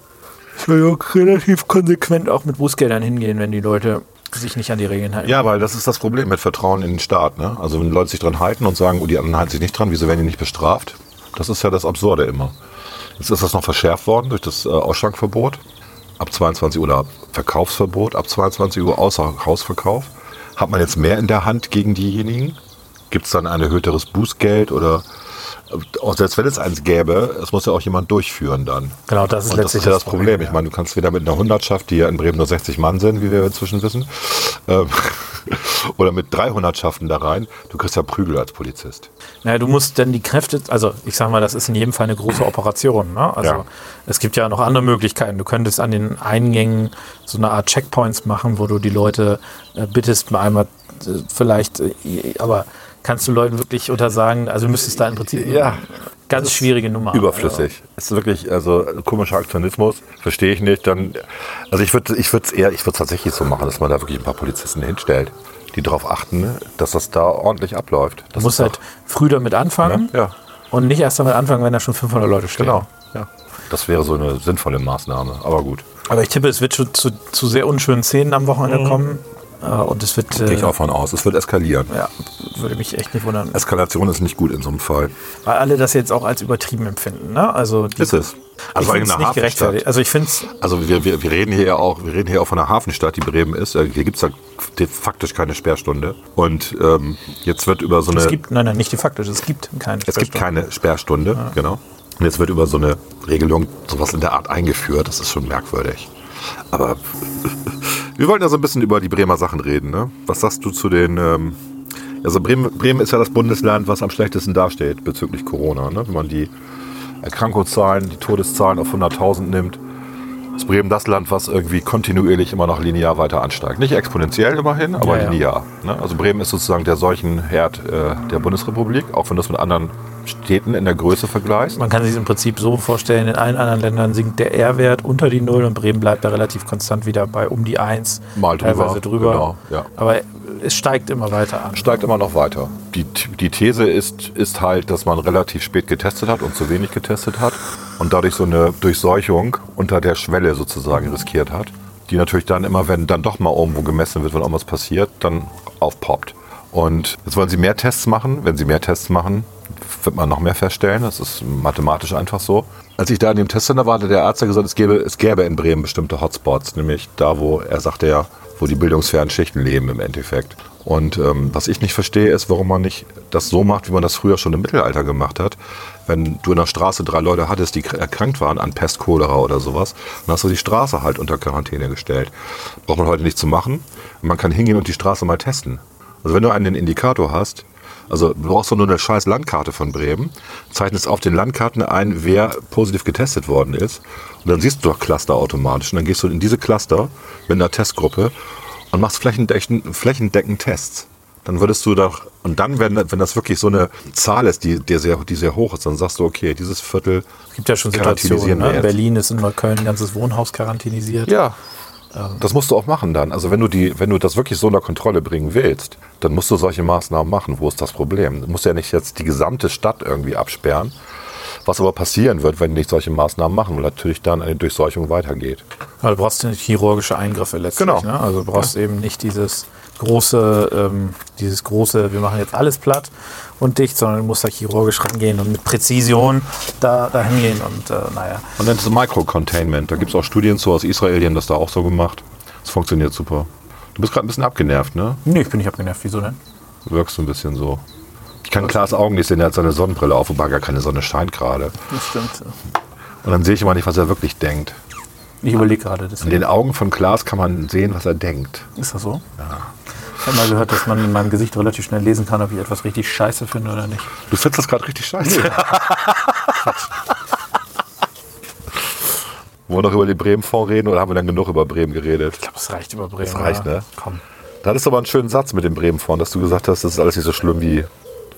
relativ konsequent auch mit Bußgeldern hingehen, wenn die Leute sich nicht an die Regeln halten. Ja, weil das ist das Problem mit Vertrauen in den Staat. Ne? Also wenn Leute sich dran halten und sagen, oh, die anderen halten sich nicht dran, wieso werden die nicht bestraft? Das ist ja das Absurde immer. Jetzt ist das noch verschärft worden durch das äh, Ausschankverbot ab 22 Uhr oder Verkaufsverbot ab 22 Uhr außer Hausverkauf. Hat man jetzt mehr in der Hand gegen diejenigen? Gibt es dann ein erhöhteres Bußgeld oder auch selbst wenn es eins gäbe, es muss ja auch jemand durchführen dann. Genau, das ist Und das letztlich ist ja das das Problem. Problem, Ich meine, du kannst wieder mit einer Hundertschaft, die ja in Bremen nur 60 Mann sind, wie wir inzwischen wissen, ähm, (laughs) oder mit drei Hundertschaften da rein, du kriegst ja Prügel als Polizist. Naja, du musst dann die Kräfte, also ich sag mal, das ist in jedem Fall eine große Operation. Ne? Also Ja. es gibt ja noch andere Möglichkeiten. Du könntest an den Eingängen so eine Art Checkpoints machen, wo du die Leute äh, bittest, mal einmal äh, vielleicht, äh, aber kannst du Leuten wirklich untersagen, also du müsstest da im Prinzip Ja. ganz schwierige Nummer. Überflüssig. Ist wirklich, also komischer Aktionismus, verstehe ich nicht. Dann, also ich würde ich würde es eher, ich würde tatsächlich so machen, dass man da wirklich ein paar Polizisten hinstellt, die darauf achten, dass das da ordentlich abläuft. Du Das musst ist halt früh damit anfangen doch- ja, und nicht erst damit anfangen, wenn da schon 500 Leute stehen. genau. Ja. Das wäre so eine sinnvolle Maßnahme, aber gut. Aber ich tippe, es wird schon zu, zu sehr unschönen Szenen am Wochenende kommen. Äh, und es wird, Gehe ich äh, auch von aus. Es wird eskalieren. ja, würde mich echt nicht wundern. Eskalation ist nicht gut in so einem Fall. Weil alle das jetzt auch als übertrieben empfinden. Ne? Also die, Ist es. Also ich es nicht gerechtfertigt. Also ich finde es, Also wir, wir, wir reden hier ja auch, wir reden hier auch von einer Hafenstadt, die Bremen ist. Hier gibt es ja de- faktisch keine Sperrstunde. Und ähm, jetzt wird über so eine. es gibt, nein, nein, nicht de facto, es gibt keine Es gibt Sperrstunde. keine Sperrstunde, genau. Und jetzt wird über so eine Regelung sowas in der Art eingeführt. Das ist schon merkwürdig. Aber wir wollten ja so ein bisschen über die Bremer Sachen reden. Ne? Was sagst du zu den... Ähm, also Bremen, Bremen ist ja das Bundesland, was am schlechtesten dasteht bezüglich Corona. Ne? Wenn man die Erkrankungszahlen, die Todeszahlen auf 100.000 nimmt, ist Bremen das Land, was irgendwie kontinuierlich immer noch linear weiter ansteigt. Nicht exponentiell immerhin, aber Ja, ja. linear. Ne? Also Bremen ist sozusagen der Seuchenherd äh, der Bundesrepublik, auch wenn du es mit anderen Städten in der Größe vergleichst. Man kann sich im Prinzip so vorstellen, in allen anderen Ländern sinkt der R-Wert unter die Null und Bremen bleibt da relativ konstant wieder bei um die 1. Mal drüber, Teilweise drüber. genau, ja. Aber es steigt immer weiter an. Steigt immer noch weiter. Die, die These ist, ist halt, dass man relativ spät getestet hat und zu wenig getestet hat und dadurch so eine Durchseuchung unter der Schwelle sozusagen riskiert hat, die natürlich dann immer, wenn dann doch mal irgendwo gemessen wird, wenn irgendwas passiert, dann aufpoppt. Und jetzt wollen sie mehr Tests machen. Wenn sie mehr Tests machen, wird man noch mehr feststellen. Das ist mathematisch einfach so. Als ich da in dem Testcenter war, hatte der Arzt gesagt, es gäbe, es gäbe in Bremen bestimmte Hotspots, nämlich da, wo er sagte ja, wo die bildungsfernen Schichten leben im Endeffekt. Und ähm, was ich nicht verstehe, ist, warum man nicht das so macht, wie man das früher schon im Mittelalter gemacht hat. Wenn du in der Straße drei Leute hattest, die kr- erkrankt waren an Pest, Cholera oder sowas, dann hast du die Straße halt unter Quarantäne gestellt. Braucht man heute nicht zu machen. Man kann hingehen und die Straße mal testen. Also wenn du einen Indikator hast, also du brauchst doch nur eine scheiß Landkarte von Bremen, zeichnest auf den Landkarten ein, wer positiv getestet worden ist. Und dann siehst du doch Cluster automatisch. Und dann gehst du in diese Cluster mit einer Testgruppe und machst flächendeckend, flächendeckend Tests. Dann würdest du doch, und dann, wenn, wenn das wirklich so eine Zahl ist, die, die, sehr, die sehr hoch ist, dann sagst du, okay, dieses Viertel Es gibt ja schon Situationen. Ne? In. Berlin ist in Neukölln ein ganzes Wohnhaus quarantänisiert. Ja. Das musst du auch machen dann. Also wenn du die, wenn du das wirklich so unter Kontrolle bringen willst, dann musst du solche Maßnahmen machen. Wo ist das Problem? Du musst ja nicht jetzt die gesamte Stadt irgendwie absperren. Was aber passieren wird, wenn die nicht solche Maßnahmen machen, weil natürlich dann eine Durchseuchung weitergeht. Weil du brauchst ja nicht chirurgische Eingriffe letztlich. Genau. Ne? Also du brauchst eben nicht dieses große, ähm, dieses große, wir machen jetzt alles platt und dicht, sondern du musst da chirurgisch rangehen und mit Präzision da, da hingehen und äh, naja. Man nennt es Micro-Containment. Da gibt es auch Studien zu aus Israel, die haben das da auch so gemacht. Das funktioniert super. Du bist gerade ein bisschen abgenervt, ne? Nee, ich bin nicht abgenervt. Wieso denn? Du wirkst so ein bisschen so. Ich kann Klaas Augen nicht sehen, er hat seine Sonnenbrille auf, wobei gar keine Sonne scheint gerade. Das stimmt. Und dann sehe ich immer nicht, was er wirklich denkt. Ich überlege gerade. In deswegen. den Augen von Klaas kann man sehen, was er denkt. Ist das so? Ja. Ich habe mal gehört, dass man in meinem Gesicht relativ schnell lesen kann, ob ich etwas richtig scheiße finde oder nicht. Du findest das gerade richtig scheiße. Wollen wir noch über den Bremen-Fonds reden oder haben wir dann genug über Bremen geredet? Ich glaube, es reicht über Bremen. Das reicht, ne? Komm. Da hattest du aber einen schönen Satz mit dem Bremen-Fonds, dass du gesagt hast, das ist alles nicht so schlimm, wie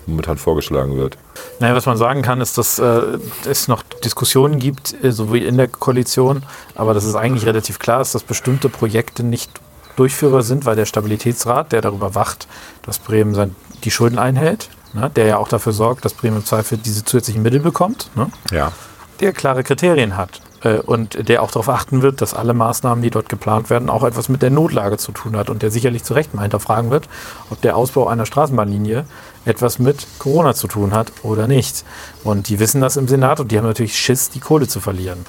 momentan vorgeschlagen wird. Naja, was man sagen kann, ist, dass äh, es noch Diskussionen gibt, äh, sowie in der Koalition, aber dass es eigentlich relativ klar ist, dass bestimmte Projekte nicht durchführbar sind, weil der Stabilitätsrat, der darüber wacht, dass Bremen sein, die Schulden einhält, ne, der ja auch dafür sorgt, dass Bremen im Zweifel diese zusätzlichen Mittel bekommt, ne, Ja. der klare Kriterien hat äh, und der auch darauf achten wird, dass alle Maßnahmen, die dort geplant werden, auch etwas mit der Notlage zu tun hat und der sicherlich zu Recht mal hinterfragen wird, ob der Ausbau einer Straßenbahnlinie etwas mit Corona zu tun hat oder nicht. Und die wissen das im Senat und die haben natürlich Schiss, die Kohle zu verlieren.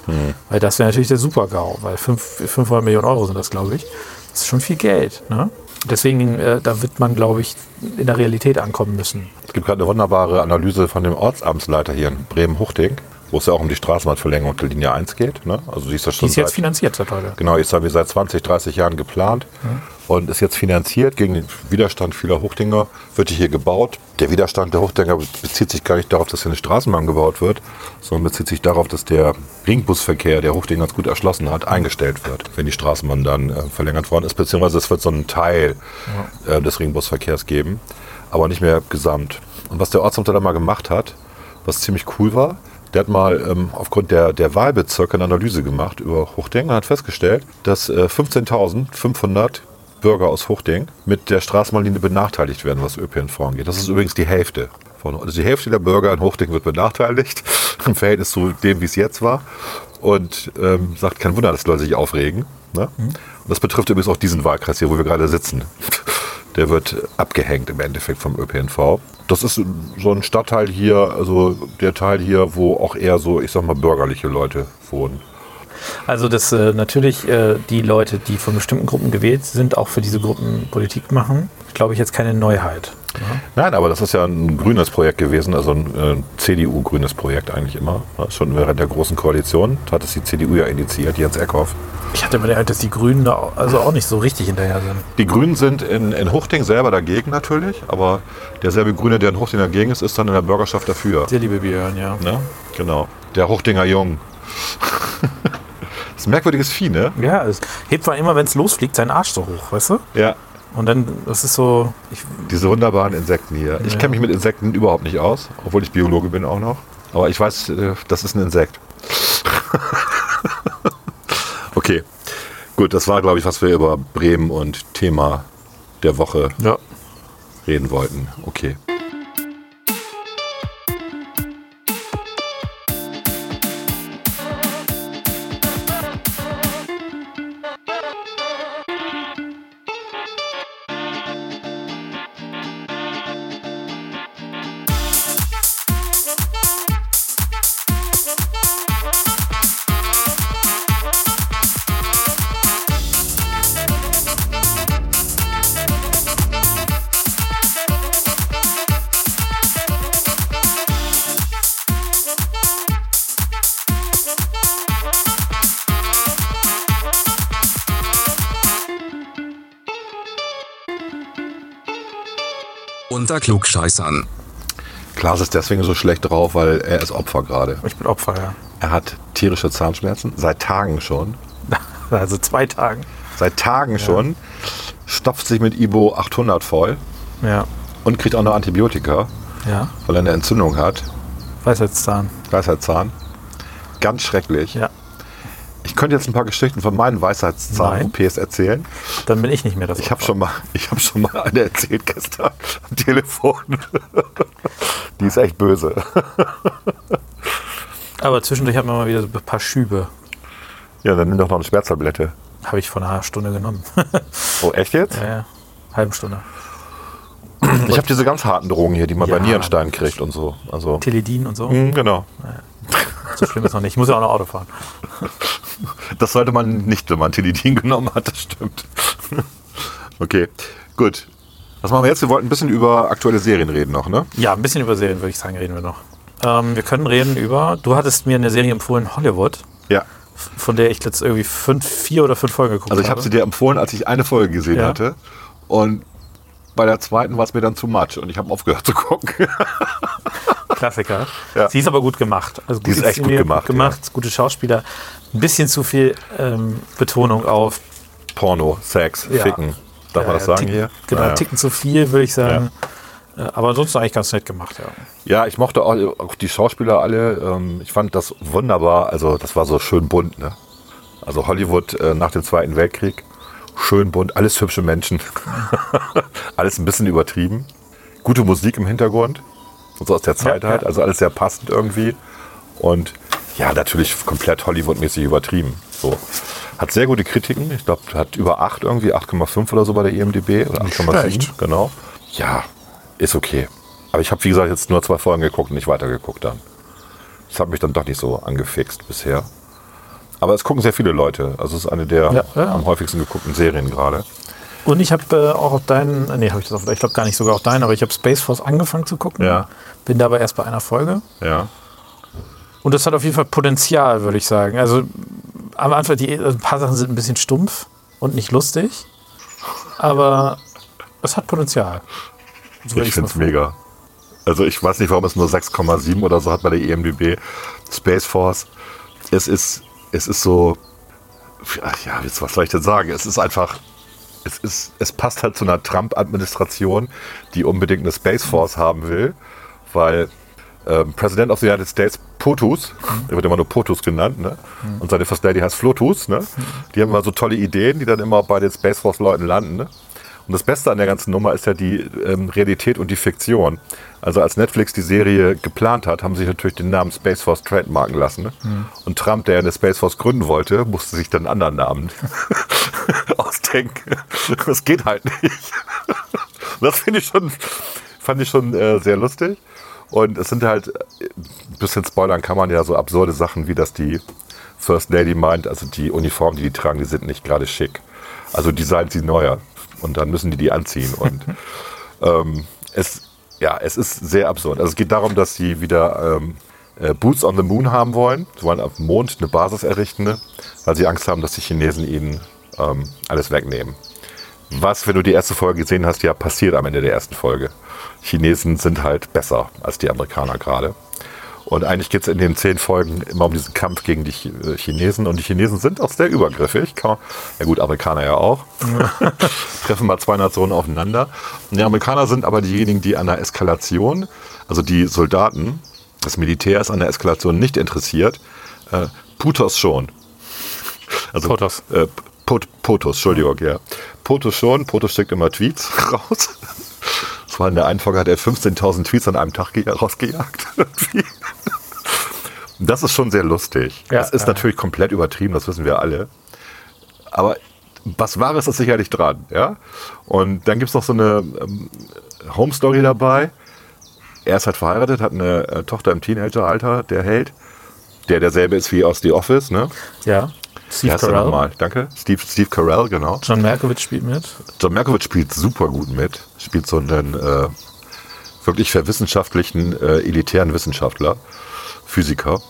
Weil das wäre natürlich der Super-GAU, weil fünf- 500 Millionen Euro sind das, glaube ich. Das ist schon viel Geld. Ne? Deswegen, äh, da wird man, glaube ich, in der Realität ankommen müssen. Es gibt gerade eine wunderbare Analyse von dem Ortsamtsleiter hier in Bremen-Huchting, wo es ja auch um die Straßenbahnverlängerung der Linie 1 geht. Ne? Also die ist ja Die schon ist jetzt seit, finanziert seit heute. genau, ist ja wie seit 20, 30 Jahren geplant und ist jetzt finanziert gegen den Widerstand vieler Huchtinger. Wird die hier gebaut. Der Widerstand der Huchtinger bezieht sich gar nicht darauf, dass hier eine Straßenbahn gebaut wird, sondern bezieht sich darauf, dass der Ringbusverkehr, der Huchting ganz gut erschlossen hat, eingestellt wird, wenn die Straßenbahn dann äh, verlängert worden ist, beziehungsweise es wird so einen Teil äh, des Ringbusverkehrs geben, aber nicht mehr gesamt. Und was der Ortsamter da mal gemacht hat, was ziemlich cool war, der hat mal ähm, aufgrund der, der Wahlbezirke eine Analyse gemacht über Huchting und hat festgestellt, dass äh, 15.500 Bürger aus Huchting mit der Straßenbahnlinie benachteiligt werden, was ÖPNV angeht. Das ist übrigens die Hälfte. Von, also die Hälfte der Bürger in Huchting wird benachteiligt (laughs) im Verhältnis zu dem, wie es jetzt war. Und ähm, sagt, kein Wunder, dass die Leute sich aufregen. Ne? Und das betrifft übrigens auch diesen Wahlkreis hier, wo wir gerade sitzen. Der wird abgehängt im Endeffekt vom ÖPNV. Das ist so ein Stadtteil hier, also der Teil hier, wo auch eher so, ich sag mal, bürgerliche Leute wohnen. Also, dass äh, natürlich äh, die Leute, die von bestimmten Gruppen gewählt sind, auch für diese Gruppen Politik machen, glaube ich jetzt keine Neuheit. Nein, aber das ist ja ein grünes Projekt gewesen, also ein äh, CDU-grünes Projekt eigentlich immer. Ja, Schon während der Großen Koalition hat es die CDU ja initiiert, Jens Eckhoff. Ich hatte mir gedacht, dass die Grünen da also auch nicht so richtig hinterher sind. Die Grünen sind in, in Huchting selber dagegen natürlich, aber derselbe Grüne, der in Huchting dagegen ist, ist dann in der Bürgerschaft dafür. Sehr liebe Björn, ja. Ne? Genau. Der Huchtinger Jung. (laughs) das ist ein merkwürdiges Vieh, ne? Ja, es hebt zwar immer, wenn es losfliegt, seinen Arsch so hoch, weißt du? Ja. Und dann, das ist so, ich, Diese wunderbaren Insekten hier. Ich Ja. kenne mich mit Insekten überhaupt nicht aus, obwohl ich Biologe bin auch noch. Aber ich weiß, äh, das ist ein Insekt. (laughs) okay. Gut, das war, glaube ich, was wir über Bremen und Thema der Woche ja. reden wollten. Okay. Unter Klugscheißern. Klaas ist deswegen so schlecht drauf, weil er ist Opfer gerade. Ich bin Opfer, ja. Er hat tierische Zahnschmerzen, seit Tagen schon. (laughs) Also zwei Tagen. Seit Tagen schon. Stopft sich mit Ibo 800 voll Ja. und kriegt auch noch Antibiotika, Ja. weil er eine Entzündung hat. Weisheitszahn. Weisheitszahn. Ganz schrecklich. Ja. Könnte jetzt ein paar Geschichten von meinen Weisheitszahn-OPs erzählen. Dann bin ich nicht mehr das Ich habe schon, mal- ich hab schon mal eine erzählt gestern am Telefon. Die ist echt böse. Aber zwischendurch hat man mal wieder so ein paar Schübe. Ja, dann nimm doch noch eine Schmerztablette. Habe ich vor einer Stunde genommen. Oh, echt jetzt? ja, ja. Halben Stunde. Ich habe diese ganz harten Drogen hier, die man Ja, bei Nierensteinen kriegt und so. Also, Teledin und so. Hm, genau. So schlimm ist noch nicht. Ich muss ja auch noch Auto fahren. Das sollte man nicht, wenn man Tilidin genommen hat, das stimmt. Okay, gut. Was machen wir jetzt? Wir wollten ein bisschen über aktuelle Serien reden noch, ne? Ja, ein bisschen über Serien, würde ich sagen, reden wir noch. Ähm, wir können reden über, du hattest mir eine Serie empfohlen, Hollywood, Ja. von der ich jetzt irgendwie fünf, vier oder fünf Folgen geguckt Also ich habe habe. sie dir empfohlen, als ich eine Folge gesehen Ja. hatte. Und bei der zweiten war es mir dann zu much und ich habe aufgehört zu gucken. (laughs) Klassiker. Ja. Sie ist aber gut gemacht. Also Die ist echt gut gemacht, gemacht gute Schauspieler. Ein bisschen zu viel ähm, Betonung auf. Porno, Sex, Ja. Ficken. Darf man das sagen Ticken- hier? Genau, Naja. Ticken zu viel, würde ich sagen. Äh, aber ansonsten eigentlich ganz nett gemacht, ja. Ja, ich mochte auch, auch die Schauspieler alle. Ähm, ich fand das wunderbar. Also das war so schön bunt. Ne? Also Hollywood äh, nach dem Zweiten Weltkrieg. Schön bunt, alles hübsche Menschen. (laughs) alles ein bisschen übertrieben. Gute Musik im Hintergrund. Und so aus der Zeit Ja, halt. ja. Also alles sehr passend irgendwie. Und ja, natürlich komplett Hollywood-mäßig übertrieben. So. Hat sehr gute Kritiken. Ich glaube, hat über 8 irgendwie, 8,5 oder so bei der IMDB. Oder 8,7. schlecht. Genau. Ja, ist okay. Aber ich habe, wie gesagt, jetzt nur zwei Folgen geguckt und nicht weitergeguckt dann. Das hat mich dann doch nicht so angefixt bisher. Aber es gucken sehr viele Leute. Also es ist eine der Ja, ja. am häufigsten geguckten Serien gerade. Und ich habe äh, auch auf deinen, nee, habe ich das auf, ich glaube gar nicht sogar auf deinen, aber ich habe Space Force angefangen zu gucken. Ja. Bin da aber erst bei einer Folge. Ja. Und das hat auf jeden Fall Potenzial, würde ich sagen. Also am Anfang, die, also ein paar Sachen sind ein bisschen stumpf und nicht lustig. Aber es hat Potenzial. So Ich finde es mega. Also ich weiß nicht, warum es nur 6,7 oder so hat bei der E IMDb. Space Force. Es ist, es ist so, ach ja, jetzt, was soll ich denn sagen? Es ist einfach, es, ist, es passt halt zu einer Trump-Administration, die unbedingt eine Space Force haben will, weil ähm, President of the United States POTUS, er wird immer nur POTUS genannt, ne? und seine First Lady heißt FLOTUS, ne? die haben immer so tolle Ideen, die dann immer bei den Space Force-Leuten landen. Ne? Und das Beste an der ganzen Nummer ist ja die ähm, Realität und die Fiktion. Also als Netflix die Serie geplant hat, haben sie sich natürlich den Namen Space Force trademarken lassen. Ne? Und Trump, der eine Space Force gründen wollte, musste sich dann einen anderen Namen (laughs) ausdenken. (laughs) Das geht halt nicht. Das finde ich schon, fand ich schon äh, sehr lustig. Und es sind halt, ein bisschen spoilern kann man ja so absurde Sachen, wie dass die First Lady meint, also die Uniformen, die die tragen, die sind nicht gerade schick. Also designt sie neuer. Und dann müssen die die anziehen. Und (laughs) ähm, es, ja, es ist sehr absurd. Also es geht darum, dass sie wieder ähm, äh, Boots on the Moon haben wollen. Sie wollen auf dem Mond eine Basis errichten, ne? weil sie Angst haben, dass die Chinesen ihnen ähm, alles wegnehmen. Was, wenn du die erste Folge gesehen hast, ja passiert am Ende der ersten Folge. Chinesen sind halt besser als die Amerikaner gerade. Und eigentlich geht es in den zehn Folgen immer um diesen Kampf gegen die äh, Chinesen. Und die Chinesen sind auch sehr übergriffig. Man, ja gut, Amerikaner ja auch. (laughs) Treffen mal zwei Nationen aufeinander. Und die Amerikaner sind aber diejenigen, die an der Eskalation, also die Soldaten, das Militär ist an der Eskalation nicht interessiert. Äh, Putos schon. Also, Potos. Äh, Pot, Potos, Entschuldigung, ja. Potos schon. Potos schickt immer Tweets (laughs) raus. Das war in der einen Folge, hat er 15.000 Tweets an einem Tag ge- rausgejagt. (laughs) Das ist schon sehr lustig. Ja, das ist ja. natürlich komplett übertrieben, das wissen wir alle. Aber was Wahres ist sicherlich dran, ja. Und dann gibt es noch so eine ähm, Home Story dabei. Er ist halt verheiratet, hat eine äh, Tochter im Teenageralter, der Held, der derselbe ist wie aus The Office, ne? Ja. Steve Carell. nochmal? Danke. Steve, Steve Carell, genau. John Malkovich spielt mit. John Malkovich spielt super gut mit. Spielt so einen äh, wirklich verwissenschaftlichen, äh, elitären Wissenschaftler, Physiker,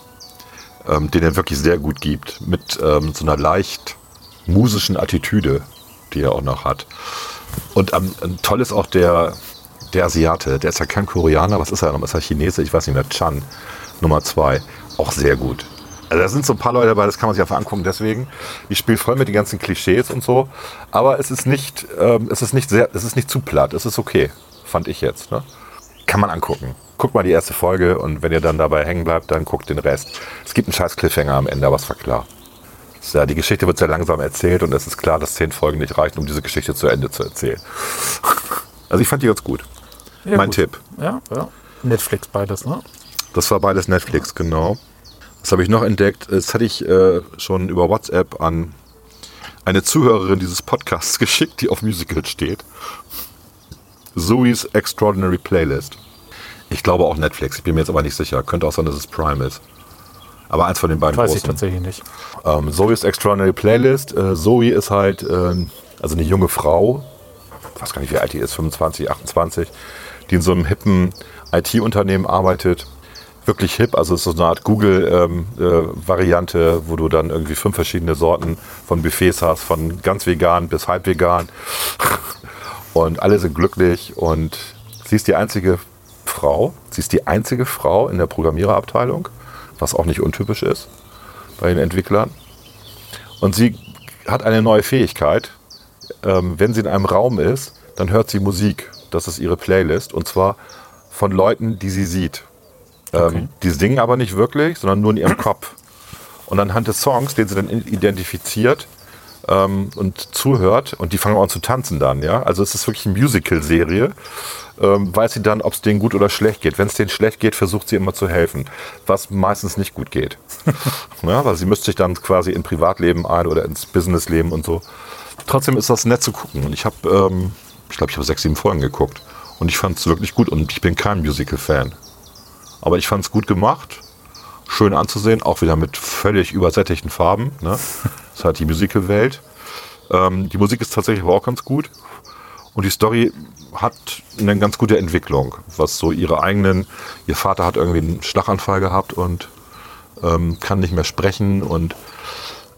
ähm, den er wirklich sehr gut gibt. Mit ähm, so einer leicht musischen Attitüde, die er auch noch hat. Und ähm, toll ist auch der, der Asiate. Der ist ja kein Koreaner. Was ist er noch? Ist er Chinese? Ich weiß nicht mehr. Chan, Nummer zwei. Auch sehr gut. Also da sind so ein paar Leute dabei, das kann man sich einfach angucken. Deswegen, ich spiele voll mit den ganzen Klischees und so. Aber es ist nicht, ähm, es ist nicht sehr, es ist nicht zu platt. Es ist okay, fand ich jetzt. Ne? Kann man angucken. Guckt mal die erste Folge und wenn ihr dann dabei hängen bleibt, dann guckt den Rest. Es gibt einen scheiß Cliffhanger am Ende, aber es war klar. Ja, die Geschichte wird sehr langsam erzählt und es ist klar, dass zehn Folgen nicht reichen, um diese Geschichte zu Ende zu erzählen. (laughs) Also ich fand die ganz gut. Ja, mein gut. Tipp. Ja, ja. Netflix beides, ne? Das war beides Netflix, genau. Was habe ich noch entdeckt? Das hatte ich äh, schon über WhatsApp an eine Zuhörerin dieses Podcasts (laughs) geschickt, die auf Musical steht. Zoe's Extraordinary Playlist. Ich glaube auch Netflix, ich bin mir jetzt aber nicht sicher. Könnte auch sein, dass es Prime ist. Aber eins von den beiden Weiß ich großen. tatsächlich nicht. Ähm, Zoe's Extraordinary Playlist. Äh, Zoe ist halt ähm, also eine junge Frau, ich weiß gar nicht, wie alt die ist, 25, 28, die in so einem hippen IT-Unternehmen arbeitet. Wirklich hip, also es ist so eine Art Google-Variante, wo du dann irgendwie fünf verschiedene Sorten von Buffets hast, von ganz vegan bis halb vegan. (laughs) Und alle sind glücklich und sie ist die einzige Frau, sie ist die einzige Frau in der Programmiererabteilung, was auch nicht untypisch ist bei den Entwicklern. Und sie hat eine neue Fähigkeit. Ähm, wenn sie in einem Raum ist, dann hört sie Musik. Das ist ihre Playlist. Und zwar von Leuten, die sie sieht. Ähm, Die singen aber nicht wirklich, sondern nur in ihrem (coughs) Kopf. Und anhand des Songs, den sie dann identifiziert ähm, und zuhört, und die fangen auch an zu tanzen dann, ja. Also es ist wirklich eine Musical-Serie, ähm, weiß sie dann, ob es denen gut oder schlecht geht. Wenn es denen schlecht geht, versucht sie immer zu helfen, was meistens nicht gut geht. (laughs) ja, weil sie müsste sich dann quasi in Privatleben ein oder ins Businessleben und so. Trotzdem ist das nett zu gucken. Und ich habe, ähm, ich glaube, ich habe sechs, sieben Folgen geguckt. Und ich fand es wirklich gut. Und ich bin kein Musical-Fan. Aber ich fand es gut gemacht. Schön anzusehen, auch wieder mit völlig übersättigten Farben. Ne? (laughs) Das ist halt die Musical-Welt. Ähm, die Musik ist tatsächlich aber auch ganz gut. Und die Story hat eine ganz gute Entwicklung, was so ihre eigenen, ihr Vater hat irgendwie einen Schlaganfall gehabt und ähm, kann nicht mehr sprechen und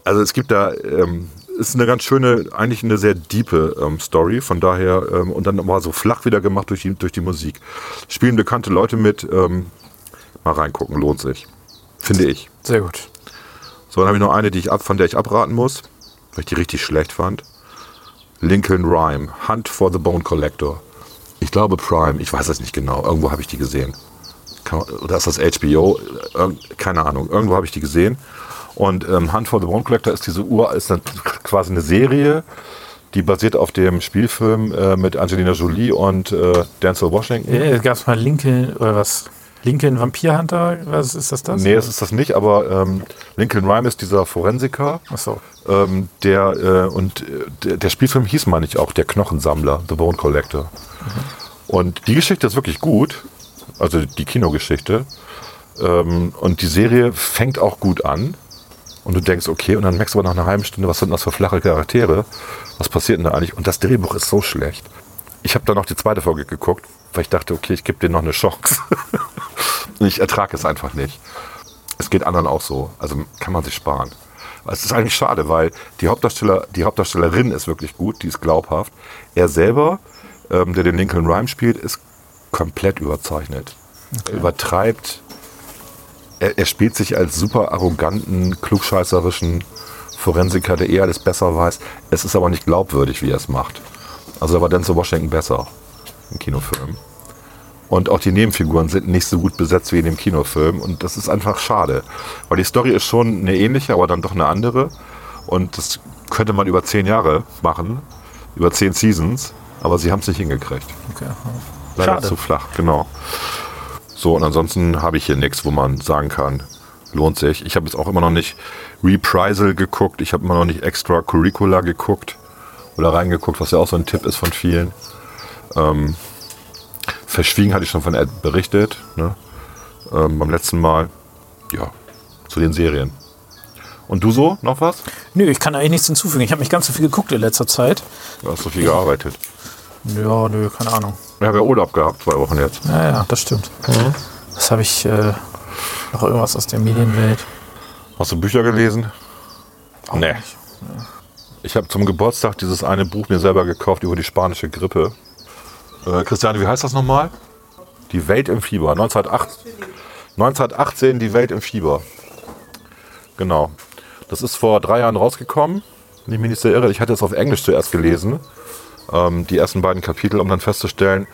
also es gibt da, ähm, ist eine ganz schöne, eigentlich eine sehr diepe ähm, Story, von daher, ähm, und dann war so flach wieder gemacht durch die, durch die Musik. Spielen bekannte Leute mit, ähm, mal reingucken, lohnt sich. Finde ich. Sehr gut. So, dann habe ich noch eine, die ich ab, von der ich abraten muss, weil ich die richtig schlecht fand. Lincoln Rhyme, Hunt for the Bone Collector. Ich glaube Prime, ich weiß es nicht genau. Irgendwo habe ich die gesehen. Kann, oder ist das HBO? Keine Ahnung. Irgendwo habe ich die gesehen. Und ähm, Hunt for the Bone Collector ist diese Uhr, ist dann quasi eine Serie, die basiert auf dem Spielfilm äh, mit Angelina Jolie und äh, Denzel Washington. Ja, Gab es mal Lincoln oder was? Lincoln Vampirhunter? Was ist das? das? Nee, es ist das nicht, aber ähm, Lincoln Rhyme ist dieser Forensiker. Achso. Ähm, der, äh, und äh, der, der Spielfilm hieß, meine ich, auch Der Knochensammler, The Bone Collector. Und die Geschichte ist wirklich gut, also die Kinogeschichte. Ähm, und die Serie fängt auch gut an. Und du denkst, okay, und dann merkst du aber nach einer halben Stunde, was sind das für flache Charaktere? Was passiert denn da eigentlich? Und das Drehbuch ist so schlecht. Ich habe dann noch die zweite Folge geguckt, weil ich dachte, okay, ich gebe dir noch eine Chance. (laughs) Ich ertrage es einfach nicht. Es geht anderen auch so. Also kann man sich sparen. Es ist eigentlich schade, weil die, Hauptdarsteller, die Hauptdarstellerin ist wirklich gut, die ist glaubhaft. Er selber, ähm, der den Lincoln Rhyme spielt, ist komplett überzeichnet. Er übertreibt. Er, er spielt sich als super arroganten, klugscheißerischen Forensiker, der eh alles besser weiß. Es ist aber nicht glaubwürdig, wie er es macht. Also da war Denzel Washington besser im Kinofilm. Und auch die Nebenfiguren sind nicht so gut besetzt wie in dem Kinofilm. Und das ist einfach schade. Weil die Story ist schon eine ähnliche, aber dann doch eine andere. Und das könnte man über zehn Jahre machen. Über zehn Seasons. Aber sie haben es nicht hingekriegt. Okay. Leider Schade. zu flach, genau. So, und ansonsten habe ich hier nichts, wo man sagen kann, lohnt sich. Ich habe jetzt auch immer noch nicht Reprisal geguckt. Ich habe immer noch nicht Extra Curricular geguckt. Oder reingeguckt, was ja auch so ein Tipp ist von vielen. Ähm, Verschwiegen hatte ich schon von Ed berichtet. Ne? Ähm, beim letzten Mal. Ja, zu den Serien. Und du so? Noch was? Nö, ich kann eigentlich nichts hinzufügen. Ich habe nicht ganz so viel geguckt in letzter Zeit. Du hast so viel gearbeitet. Ja, nö, keine Ahnung. Ich habe ja Urlaub gehabt, zwei Wochen jetzt. Ja, ja, das stimmt. Was habe ich äh, noch irgendwas aus der Medienwelt? Hast du Bücher gelesen? nee. nicht. Ich habe zum Geburtstag dieses eine Buch mir selber gekauft über die spanische Grippe. Äh, Christiane, wie heißt das nochmal? Die Welt im Fieber. 1908, 1918 Die Welt im Fieber. Genau. Das ist vor drei Jahren rausgekommen. Wenn ich mich nicht sehr irre. Ich hatte es auf Englisch zuerst gelesen. Ähm, die ersten beiden Kapitel, um dann festzustellen,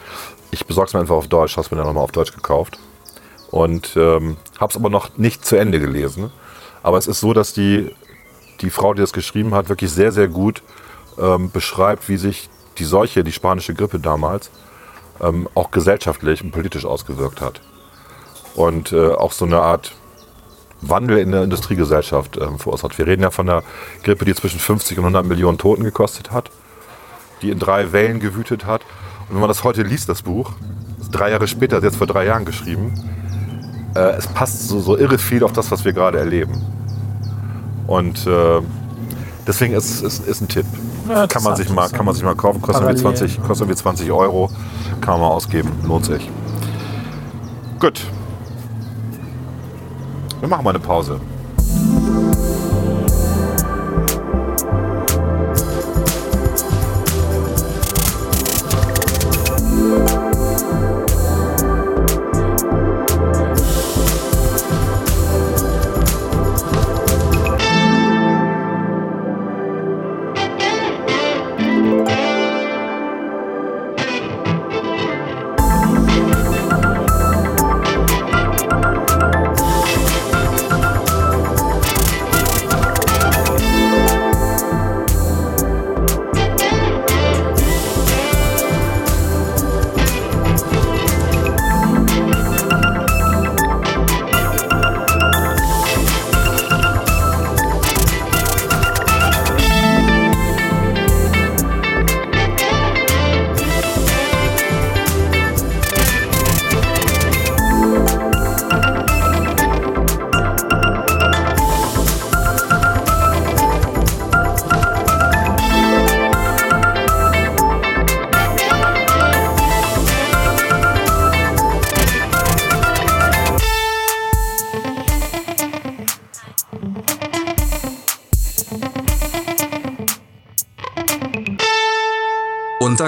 ich besorge es mir einfach auf Deutsch. Hast mir dann nochmal auf Deutsch gekauft. Und ähm, habe es aber noch nicht zu Ende gelesen. Aber es ist so, dass die die Frau, die das geschrieben hat, wirklich sehr, sehr gut ähm, beschreibt, wie sich die Seuche, die spanische Grippe damals, ähm, auch gesellschaftlich und politisch ausgewirkt hat. Und äh, auch so eine Art Wandel in der Industriegesellschaft ähm, verursacht. Wir reden ja von einer Grippe, die zwischen 50 und 100 Millionen Toten gekostet hat, die in drei Wellen gewütet hat. Und wenn man das heute liest, das Buch, drei Jahre später, jetzt vor drei Jahren geschrieben, äh, es passt so, so irre viel auf das, was wir gerade erleben. Und äh, deswegen ist es ein Tipp. Kann, man sich mal, kann man sich mal kaufen, kostet irgendwie, Parallel. 20, kostet irgendwie 20 Euro, kann man mal ausgeben, lohnt sich. Gut. Wir machen mal eine Pause.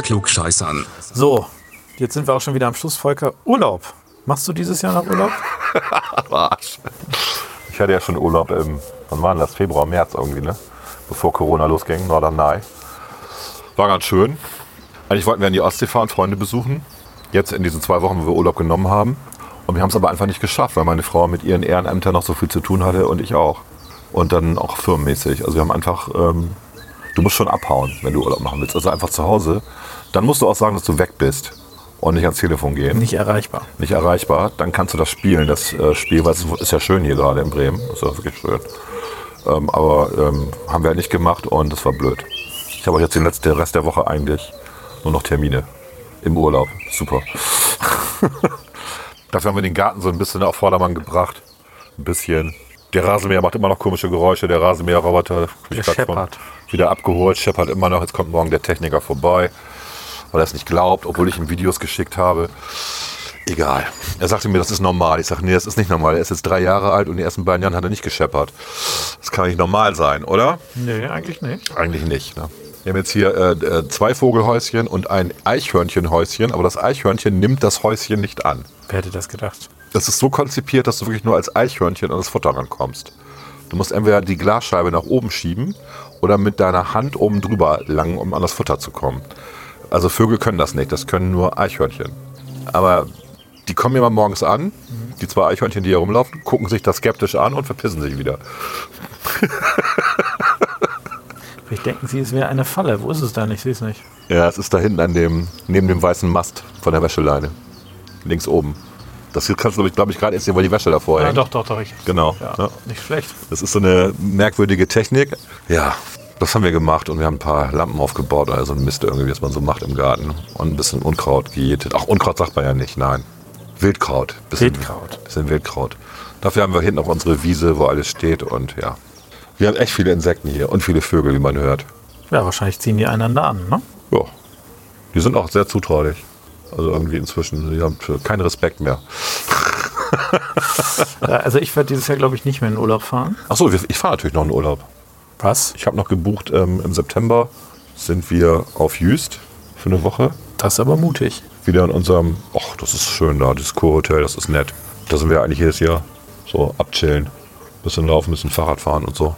Unter Klugscheißern. So, jetzt sind wir auch schon wieder am Schluss, Volker. Urlaub. Machst du dieses Jahr noch Urlaub? (laughs) Arsch. Ich hatte ja schon Urlaub im, wann war denn das? Februar, März irgendwie, ne? Bevor Corona losging, Norderney. War ganz schön. Eigentlich wollten wir in die Ostsee fahren, Freunde besuchen. Jetzt in diesen zwei Wochen, wo wir Urlaub genommen haben. Und wir haben es aber einfach nicht geschafft, weil meine Frau mit ihren Ehrenämtern noch so viel zu tun hatte und ich auch. Und dann auch firmenmäßig. Also wir haben einfach, ähm, du musst schon abhauen, wenn du Urlaub machen willst. Also einfach zu Hause. Dann musst du auch sagen, dass du weg bist und nicht ans Telefon gehen Nicht erreichbar. nicht erreichbar, dann kannst du das spielen, das äh, Spiel, weil es ist ja schön hier gerade in Bremen, ist ja wirklich schön. Ähm, aber ähm, haben wir halt nicht gemacht und das war blöd. Ich habe auch jetzt den letzten Rest der Woche eigentlich nur noch Termine im Urlaub. Super. (laughs) Dafür haben wir den Garten so ein bisschen auf Vordermann gebracht. Ein bisschen. Der Rasenmäher macht immer noch komische Geräusche. Der Rasenmäherroboter Der scheppert. wieder abgeholt. Scheppert immer noch. Jetzt kommt morgen der Techniker vorbei, weil er es nicht glaubt, obwohl ich ihm Videos geschickt habe. Egal. Er sagte mir, das ist normal. Ich sage, nee, das ist nicht normal. Er ist jetzt drei Jahre alt und die ersten beiden Jahren hat er nicht gescheppert. Das kann nicht normal sein, oder? Nee, eigentlich nicht. Eigentlich nicht. Ne? Wir haben jetzt hier äh, äh, zwei Vogelhäuschen und ein Eichhörnchenhäuschen, aber das Eichhörnchen nimmt das Häuschen nicht an. Wer hätte das gedacht? Das ist so konzipiert, dass du wirklich nur als Eichhörnchen an das Futter rankommst. Du musst entweder die Glasscheibe nach oben schieben oder mit deiner Hand oben drüber langen, um an das Futter zu kommen. Also Vögel können das nicht, das können nur Eichhörnchen. Aber die kommen immer morgens an, die zwei Eichhörnchen, die hier rumlaufen, gucken sich das skeptisch an und verpissen sich wieder. (laughs) Vielleicht denken sie, es wäre eine Falle. Wo ist es denn? Ich sehe es nicht. Ja, es ist da hinten an dem, neben dem weißen Mast von der Wäscheleine. Links oben. Das kannst du, glaube ich, gerade erst sehen, weil die Wäsche davor Ja, hängt. doch, doch, doch. Ich, Genau. ja, Ja. Nicht schlecht. Das ist so eine merkwürdige Technik. Ja, das haben wir gemacht und wir haben ein paar Lampen aufgebaut, also ein Mist irgendwie, was man so macht im Garten. Und ein bisschen Unkraut gejätet. Ach, Unkraut sagt man ja nicht, nein. Wildkraut. Bisschen, Wildkraut. Bisschen Wildkraut. Dafür haben wir hinten auch unsere Wiese, wo alles steht und ja. Wir haben echt viele Insekten hier und viele Vögel, wie man hört. Ja, wahrscheinlich ziehen die einander an, ne? Ja. Die sind auch sehr zutraulich. Also irgendwie inzwischen, die haben keinen Respekt mehr. (laughs) Also ich werde dieses Jahr, glaube ich, nicht mehr in den Urlaub fahren. Achso, ich fahre natürlich noch in Urlaub. Was? Ich habe noch gebucht, ähm, im September sind wir auf Jüst für eine Woche. Das ist aber mutig. Wieder in unserem, ach, das ist schön da, dieses Kurhotel, das ist nett. Da sind wir eigentlich jedes Jahr so abchillen. Bisschen laufen, bisschen Fahrrad fahren und so.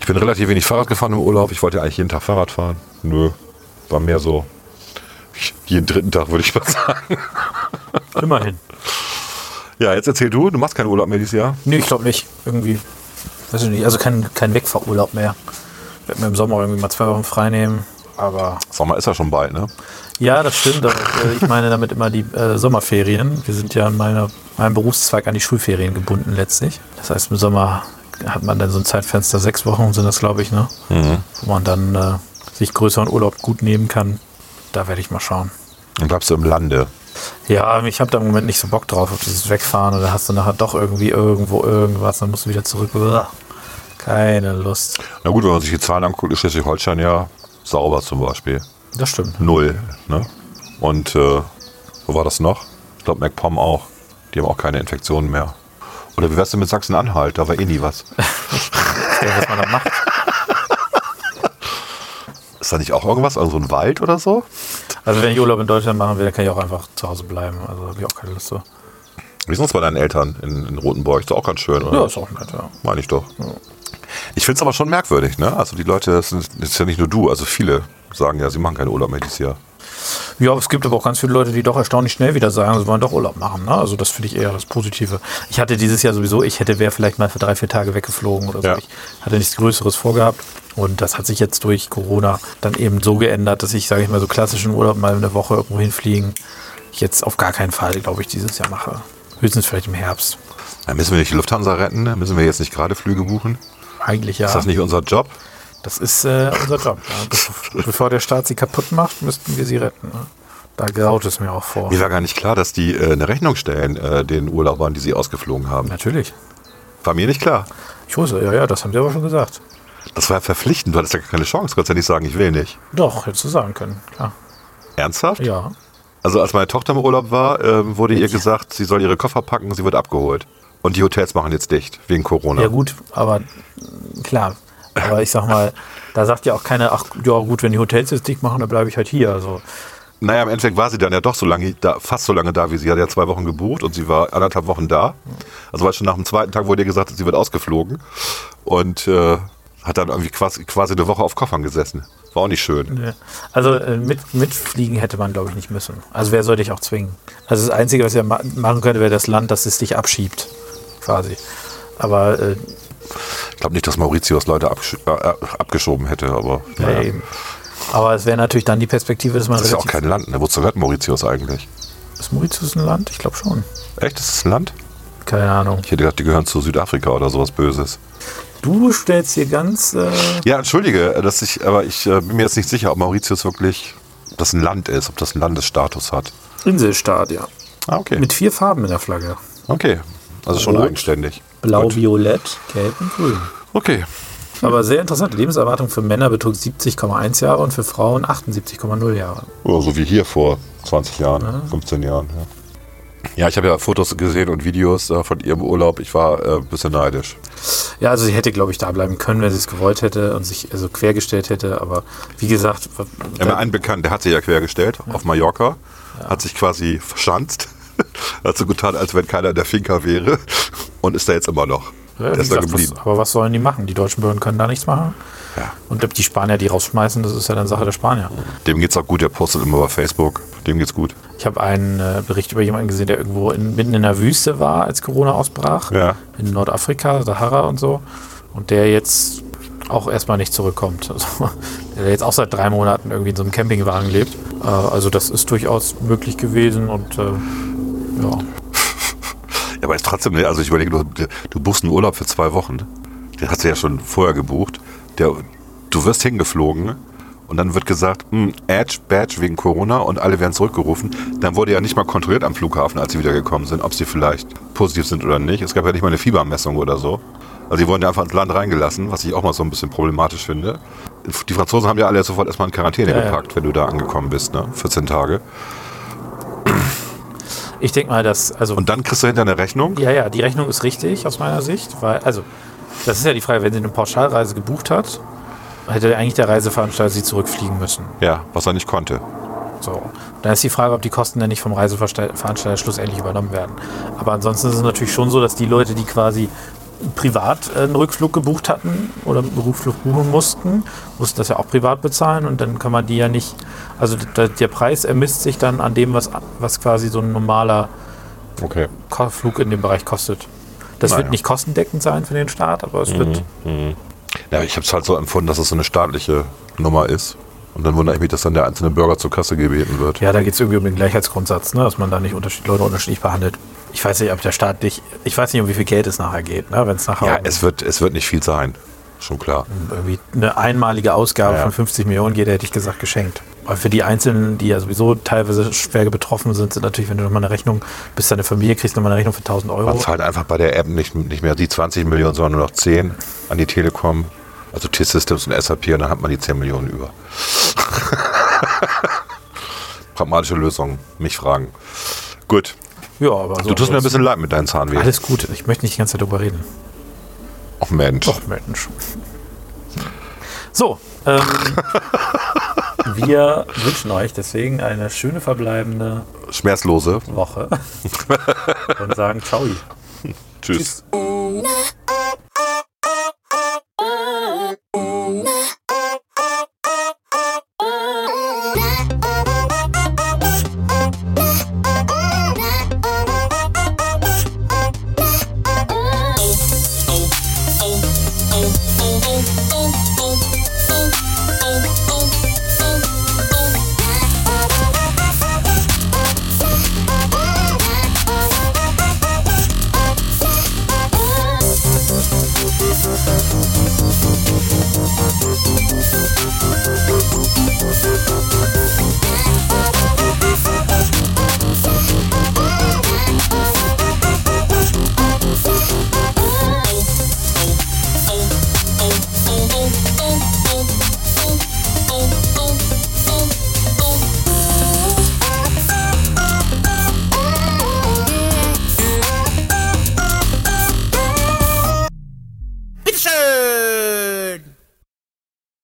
Ich bin relativ wenig Fahrrad gefahren im Urlaub. Ich wollte eigentlich jeden Tag Fahrrad fahren. Nö, war mehr so jeden dritten Tag, würde ich mal (laughs) sagen. Immerhin. Ja, jetzt erzähl du, du machst keinen Urlaub mehr dieses Jahr. Nee, ich glaube nicht. Irgendwie weiß ich nicht, also kein, kein Wegfahrurlaub mehr. Ich werde mir im Sommer irgendwie mal zwei Wochen frei nehmen. Aber Sommer ist ja schon bald, ne? ja, das stimmt. Aber, äh, ich meine damit immer die äh, Sommerferien. Wir sind ja in meiner, meinem Berufszweig an die Schulferien gebunden letztlich. Das heißt, im Sommer hat man dann so ein Zeitfenster, sechs Wochen sind das, glaube ich, ne? Wo man dann äh, sich größeren Urlaub gut nehmen kann. Da werde ich mal schauen. Dann bleibst du im Lande. Ja, ich habe da im Moment nicht so Bock drauf, auf dieses Wegfahren. Oder hast du nachher doch irgendwie irgendwo irgendwas, dann musst du wieder zurück. Uah, Keine Lust. Na gut, wenn man sich die Zahlen anguckt, ist Schleswig-Holstein ja sauber zum Beispiel. Das stimmt. Null. Ne? Und äh, wo war das noch? Ich glaube, MacPom auch. Die haben auch keine Infektionen mehr. Oder wie wär's denn mit Sachsen-Anhalt? Da war eh nie was. (laughs) Ja, was man da macht. Ist da nicht auch irgendwas? Also so ein Wald oder so? Also wenn ich Urlaub in Deutschland machen will, dann kann ich auch einfach zu Hause bleiben. Also habe ich auch keine Lust so. Wie sind es bei deinen Eltern in, in Rotenburg? Ist doch auch ganz schön, oder? Ja, ist auch nett, ja. Meine ich doch. Ich finde es aber schon merkwürdig, ne? Also die Leute, das sind- das ist ja nicht nur du, also viele sagen ja, sie machen keinen Urlaub mehr dieses Jahr. Ja, es gibt aber auch ganz viele Leute, die doch erstaunlich schnell wieder sagen, sie wollen doch Urlaub machen. Ne? Also das finde ich eher das Positive. Ich hatte dieses Jahr sowieso, ich hätte wäre vielleicht mal für drei, vier Tage weggeflogen oder so. Ja. Ich hatte nichts Größeres vorgehabt. Und das hat sich jetzt durch Corona dann eben so geändert, dass ich, sage ich mal, so klassischen Urlaub mal eine Woche irgendwo hinfliegen, jetzt auf gar keinen Fall, glaube ich, dieses Jahr mache. Höchstens vielleicht im Herbst. Dann müssen wir nicht die Lufthansa retten, ne? müssen wir jetzt nicht gerade Flüge buchen? Eigentlich ja. Ist das nicht unser Job? Das ist äh, unser Job. Ja. (laughs) Be bevor der Staat sie kaputt macht, müssten wir sie retten. Ne? Da graut es mir auch vor. Mir war gar nicht klar, dass die äh, eine Rechnung stellen, äh, den Urlaubern, die sie ausgeflogen haben. Natürlich. War mir nicht klar. Ich wusste, ja, ja, das haben sie aber schon gesagt. Das war ja verpflichtend, du hattest ja gar keine Chance. Du konntest ja nicht sagen, ich will nicht. Doch, hättest du sagen können. Klar. Ernsthaft? Ja. Also als meine Tochter im Urlaub war, ähm, wurde ihr gesagt, sie soll ihre Koffer packen, sie wird abgeholt. Und die Hotels machen jetzt dicht, wegen Corona. Ja, gut, aber mh, klar. Aber ich sag mal, da sagt ja auch keiner, ach ja, gut, wenn die Hotels jetzt dicht machen, dann bleibe ich halt hier. Also, Naja, im Endeffekt war sie dann ja doch so lange da, fast so lange da, wie sie hat ja zwei Wochen gebucht und sie war anderthalb Wochen da. Also war schon nach dem zweiten Tag wurde ihr gesagt, sie wird ausgeflogen und äh, hat dann irgendwie quasi, quasi eine Woche auf Koffern gesessen. War auch nicht schön. also äh, mit, mitfliegen hätte man, glaube ich, nicht müssen. Also wer soll dich auch zwingen? Also das Einzige, was ihr ma machen könnte, wäre das Land, das es dich abschiebt. Quasi. Aber äh, Ich glaube nicht, dass Mauritius Leute abgesch äh, abgeschoben hätte, aber ja, naja. eben. Aber es wäre natürlich dann die Perspektive, dass man das ist ja auch kein Land. Ne? Wozu gehört Mauritius eigentlich? Ist Mauritius ein Land? Ich glaube schon. Echt, ist das ein Land? Keine Ahnung. Ich hätte gedacht, die gehören zu Südafrika oder sowas Böses. Du stellst hier ganz. Äh, Ja, entschuldige, dass ich, aber ich äh, bin mir jetzt nicht sicher, ob Mauritius wirklich das ein Land ist, ob das einen Landesstatus hat. Inselstaat, ja. Ah, okay. Mit vier Farben in der Flagge. okay. Also schon Rot. eigenständig. Blau, Gut. Violett, Gelb und Grün. Okay. Aber sehr interessant. Die Lebenserwartung für Männer betrug 70,1 Jahre und für Frauen 78,0 Jahre. Oder so wie hier vor 20 Jahren, 15 Jahren. Ja, ja ich habe ja Fotos gesehen und Videos äh, von ihrem Urlaub. Ich war äh, ein bisschen neidisch. Ja, also sie hätte, glaube ich, da bleiben können, wenn sie es gewollt hätte und sich also quergestellt hätte. Aber wie gesagt, mir einen Bekannten, der hat sich ja quergestellt auf Mallorca, hat sich quasi verschanzt, (laughs) hat so getan, als wenn keiner in der Finca wäre und ist da jetzt immer noch. ja, der ist da gesagt, geblieben. was, aber was sollen die machen? Die deutschen Behörden können da nichts machen. Ja. Und ob die Spanier die rausschmeißen, das ist ja dann Sache der Spanier. Dem geht's auch gut, der postet immer bei Facebook. Dem geht's gut. Ich habe einen äh, Bericht über jemanden gesehen, der irgendwo in, mitten in der Wüste war, als Corona ausbrach. Ja. In Nordafrika, Sahara und so. Und der jetzt auch erstmal nicht zurückkommt. (laughs) Also, der jetzt auch seit drei Monaten irgendwie in so einem Campingwagen lebt. Äh, also das ist durchaus möglich gewesen und äh, ja. (laughs) Ja, aber ist trotzdem, ne, also ich überlege, du, du buchst einen Urlaub für zwei Wochen. Den hast du ja schon vorher gebucht. Der, du wirst hingeflogen und dann wird gesagt, hm, Edge, Badge wegen Corona und alle werden zurückgerufen. Dann wurde ja nicht mal kontrolliert am Flughafen, als sie wiedergekommen sind, ob sie vielleicht positiv sind oder nicht. Es gab ja nicht mal eine Fiebermessung oder so. Also die wurden ja einfach ins Land reingelassen, was ich auch mal so ein bisschen problematisch finde. Die Franzosen haben ja alle sofort erstmal in Quarantäne Ja, ja. gepackt, wenn du da angekommen bist, ne? 14 Tage. Ich denke mal, dass, also Und dann kriegst du hinter eine Rechnung. Ja, ja, die Rechnung ist richtig aus meiner Sicht, weil, also, das ist ja die Frage, wenn sie eine Pauschalreise gebucht hat, hätte eigentlich der Reiseveranstalter sie zurückfliegen müssen. Ja, was er nicht konnte. So. Dann ist die Frage, ob die Kosten dann nicht vom Reiseveranstalter schlussendlich übernommen werden. Aber ansonsten ist es natürlich schon so, dass die Leute, die quasi privat einen Rückflug gebucht hatten oder einen Rückflug buchen mussten, mussten das ja auch privat bezahlen und dann kann man die ja nicht, also der, Preis ermisst sich dann an dem, was, was quasi so ein normaler Okay. Flug in dem Bereich kostet. Das Naja. wird nicht kostendeckend sein für den Staat, aber es wird. Ja, ich habe es halt so empfunden, dass es so eine staatliche Nummer ist. Und dann wundere ich mich, dass dann der einzelne Bürger zur Kasse gebeten wird. Ja, da geht es irgendwie um den Gleichheitsgrundsatz, ne? dass man da nicht unterschied Leute unterschiedlich behandelt. Ich weiß nicht, ob der Staat dich. Ich weiß nicht, um wie viel Geld es nachher geht. Ne? Wenn es nachher Ja, es wird, es wird nicht viel sein. Schon klar. irgendwie eine einmalige Ausgabe Ja. von 50 Millionen geht, hätte ich gesagt, geschenkt. Aber für die Einzelnen, die ja sowieso teilweise schwer betroffen sind, sind natürlich, wenn du nochmal eine Rechnung, bis deine Familie kriegst, nochmal eine Rechnung für 1000 Euro. Man zahlt einfach bei der App nicht, nicht mehr die 20 Millionen, sondern nur noch 10 an die Telekom, also T-Systems und SAP und dann hat man die 10 Millionen über. (laughs) Pragmatische Lösung, mich fragen. Gut, Ja, aber so du tust mir ein bisschen leid mit deinen Zahnweh. Alles gut, ich möchte nicht die ganze Zeit darüber reden. Ach Mensch. Doch, Mensch. So, ähm, (laughs) wir wünschen euch deswegen eine schöne verbleibende Schmerzlose. Woche (laughs) und sagen Ciao. Tschüss. Na,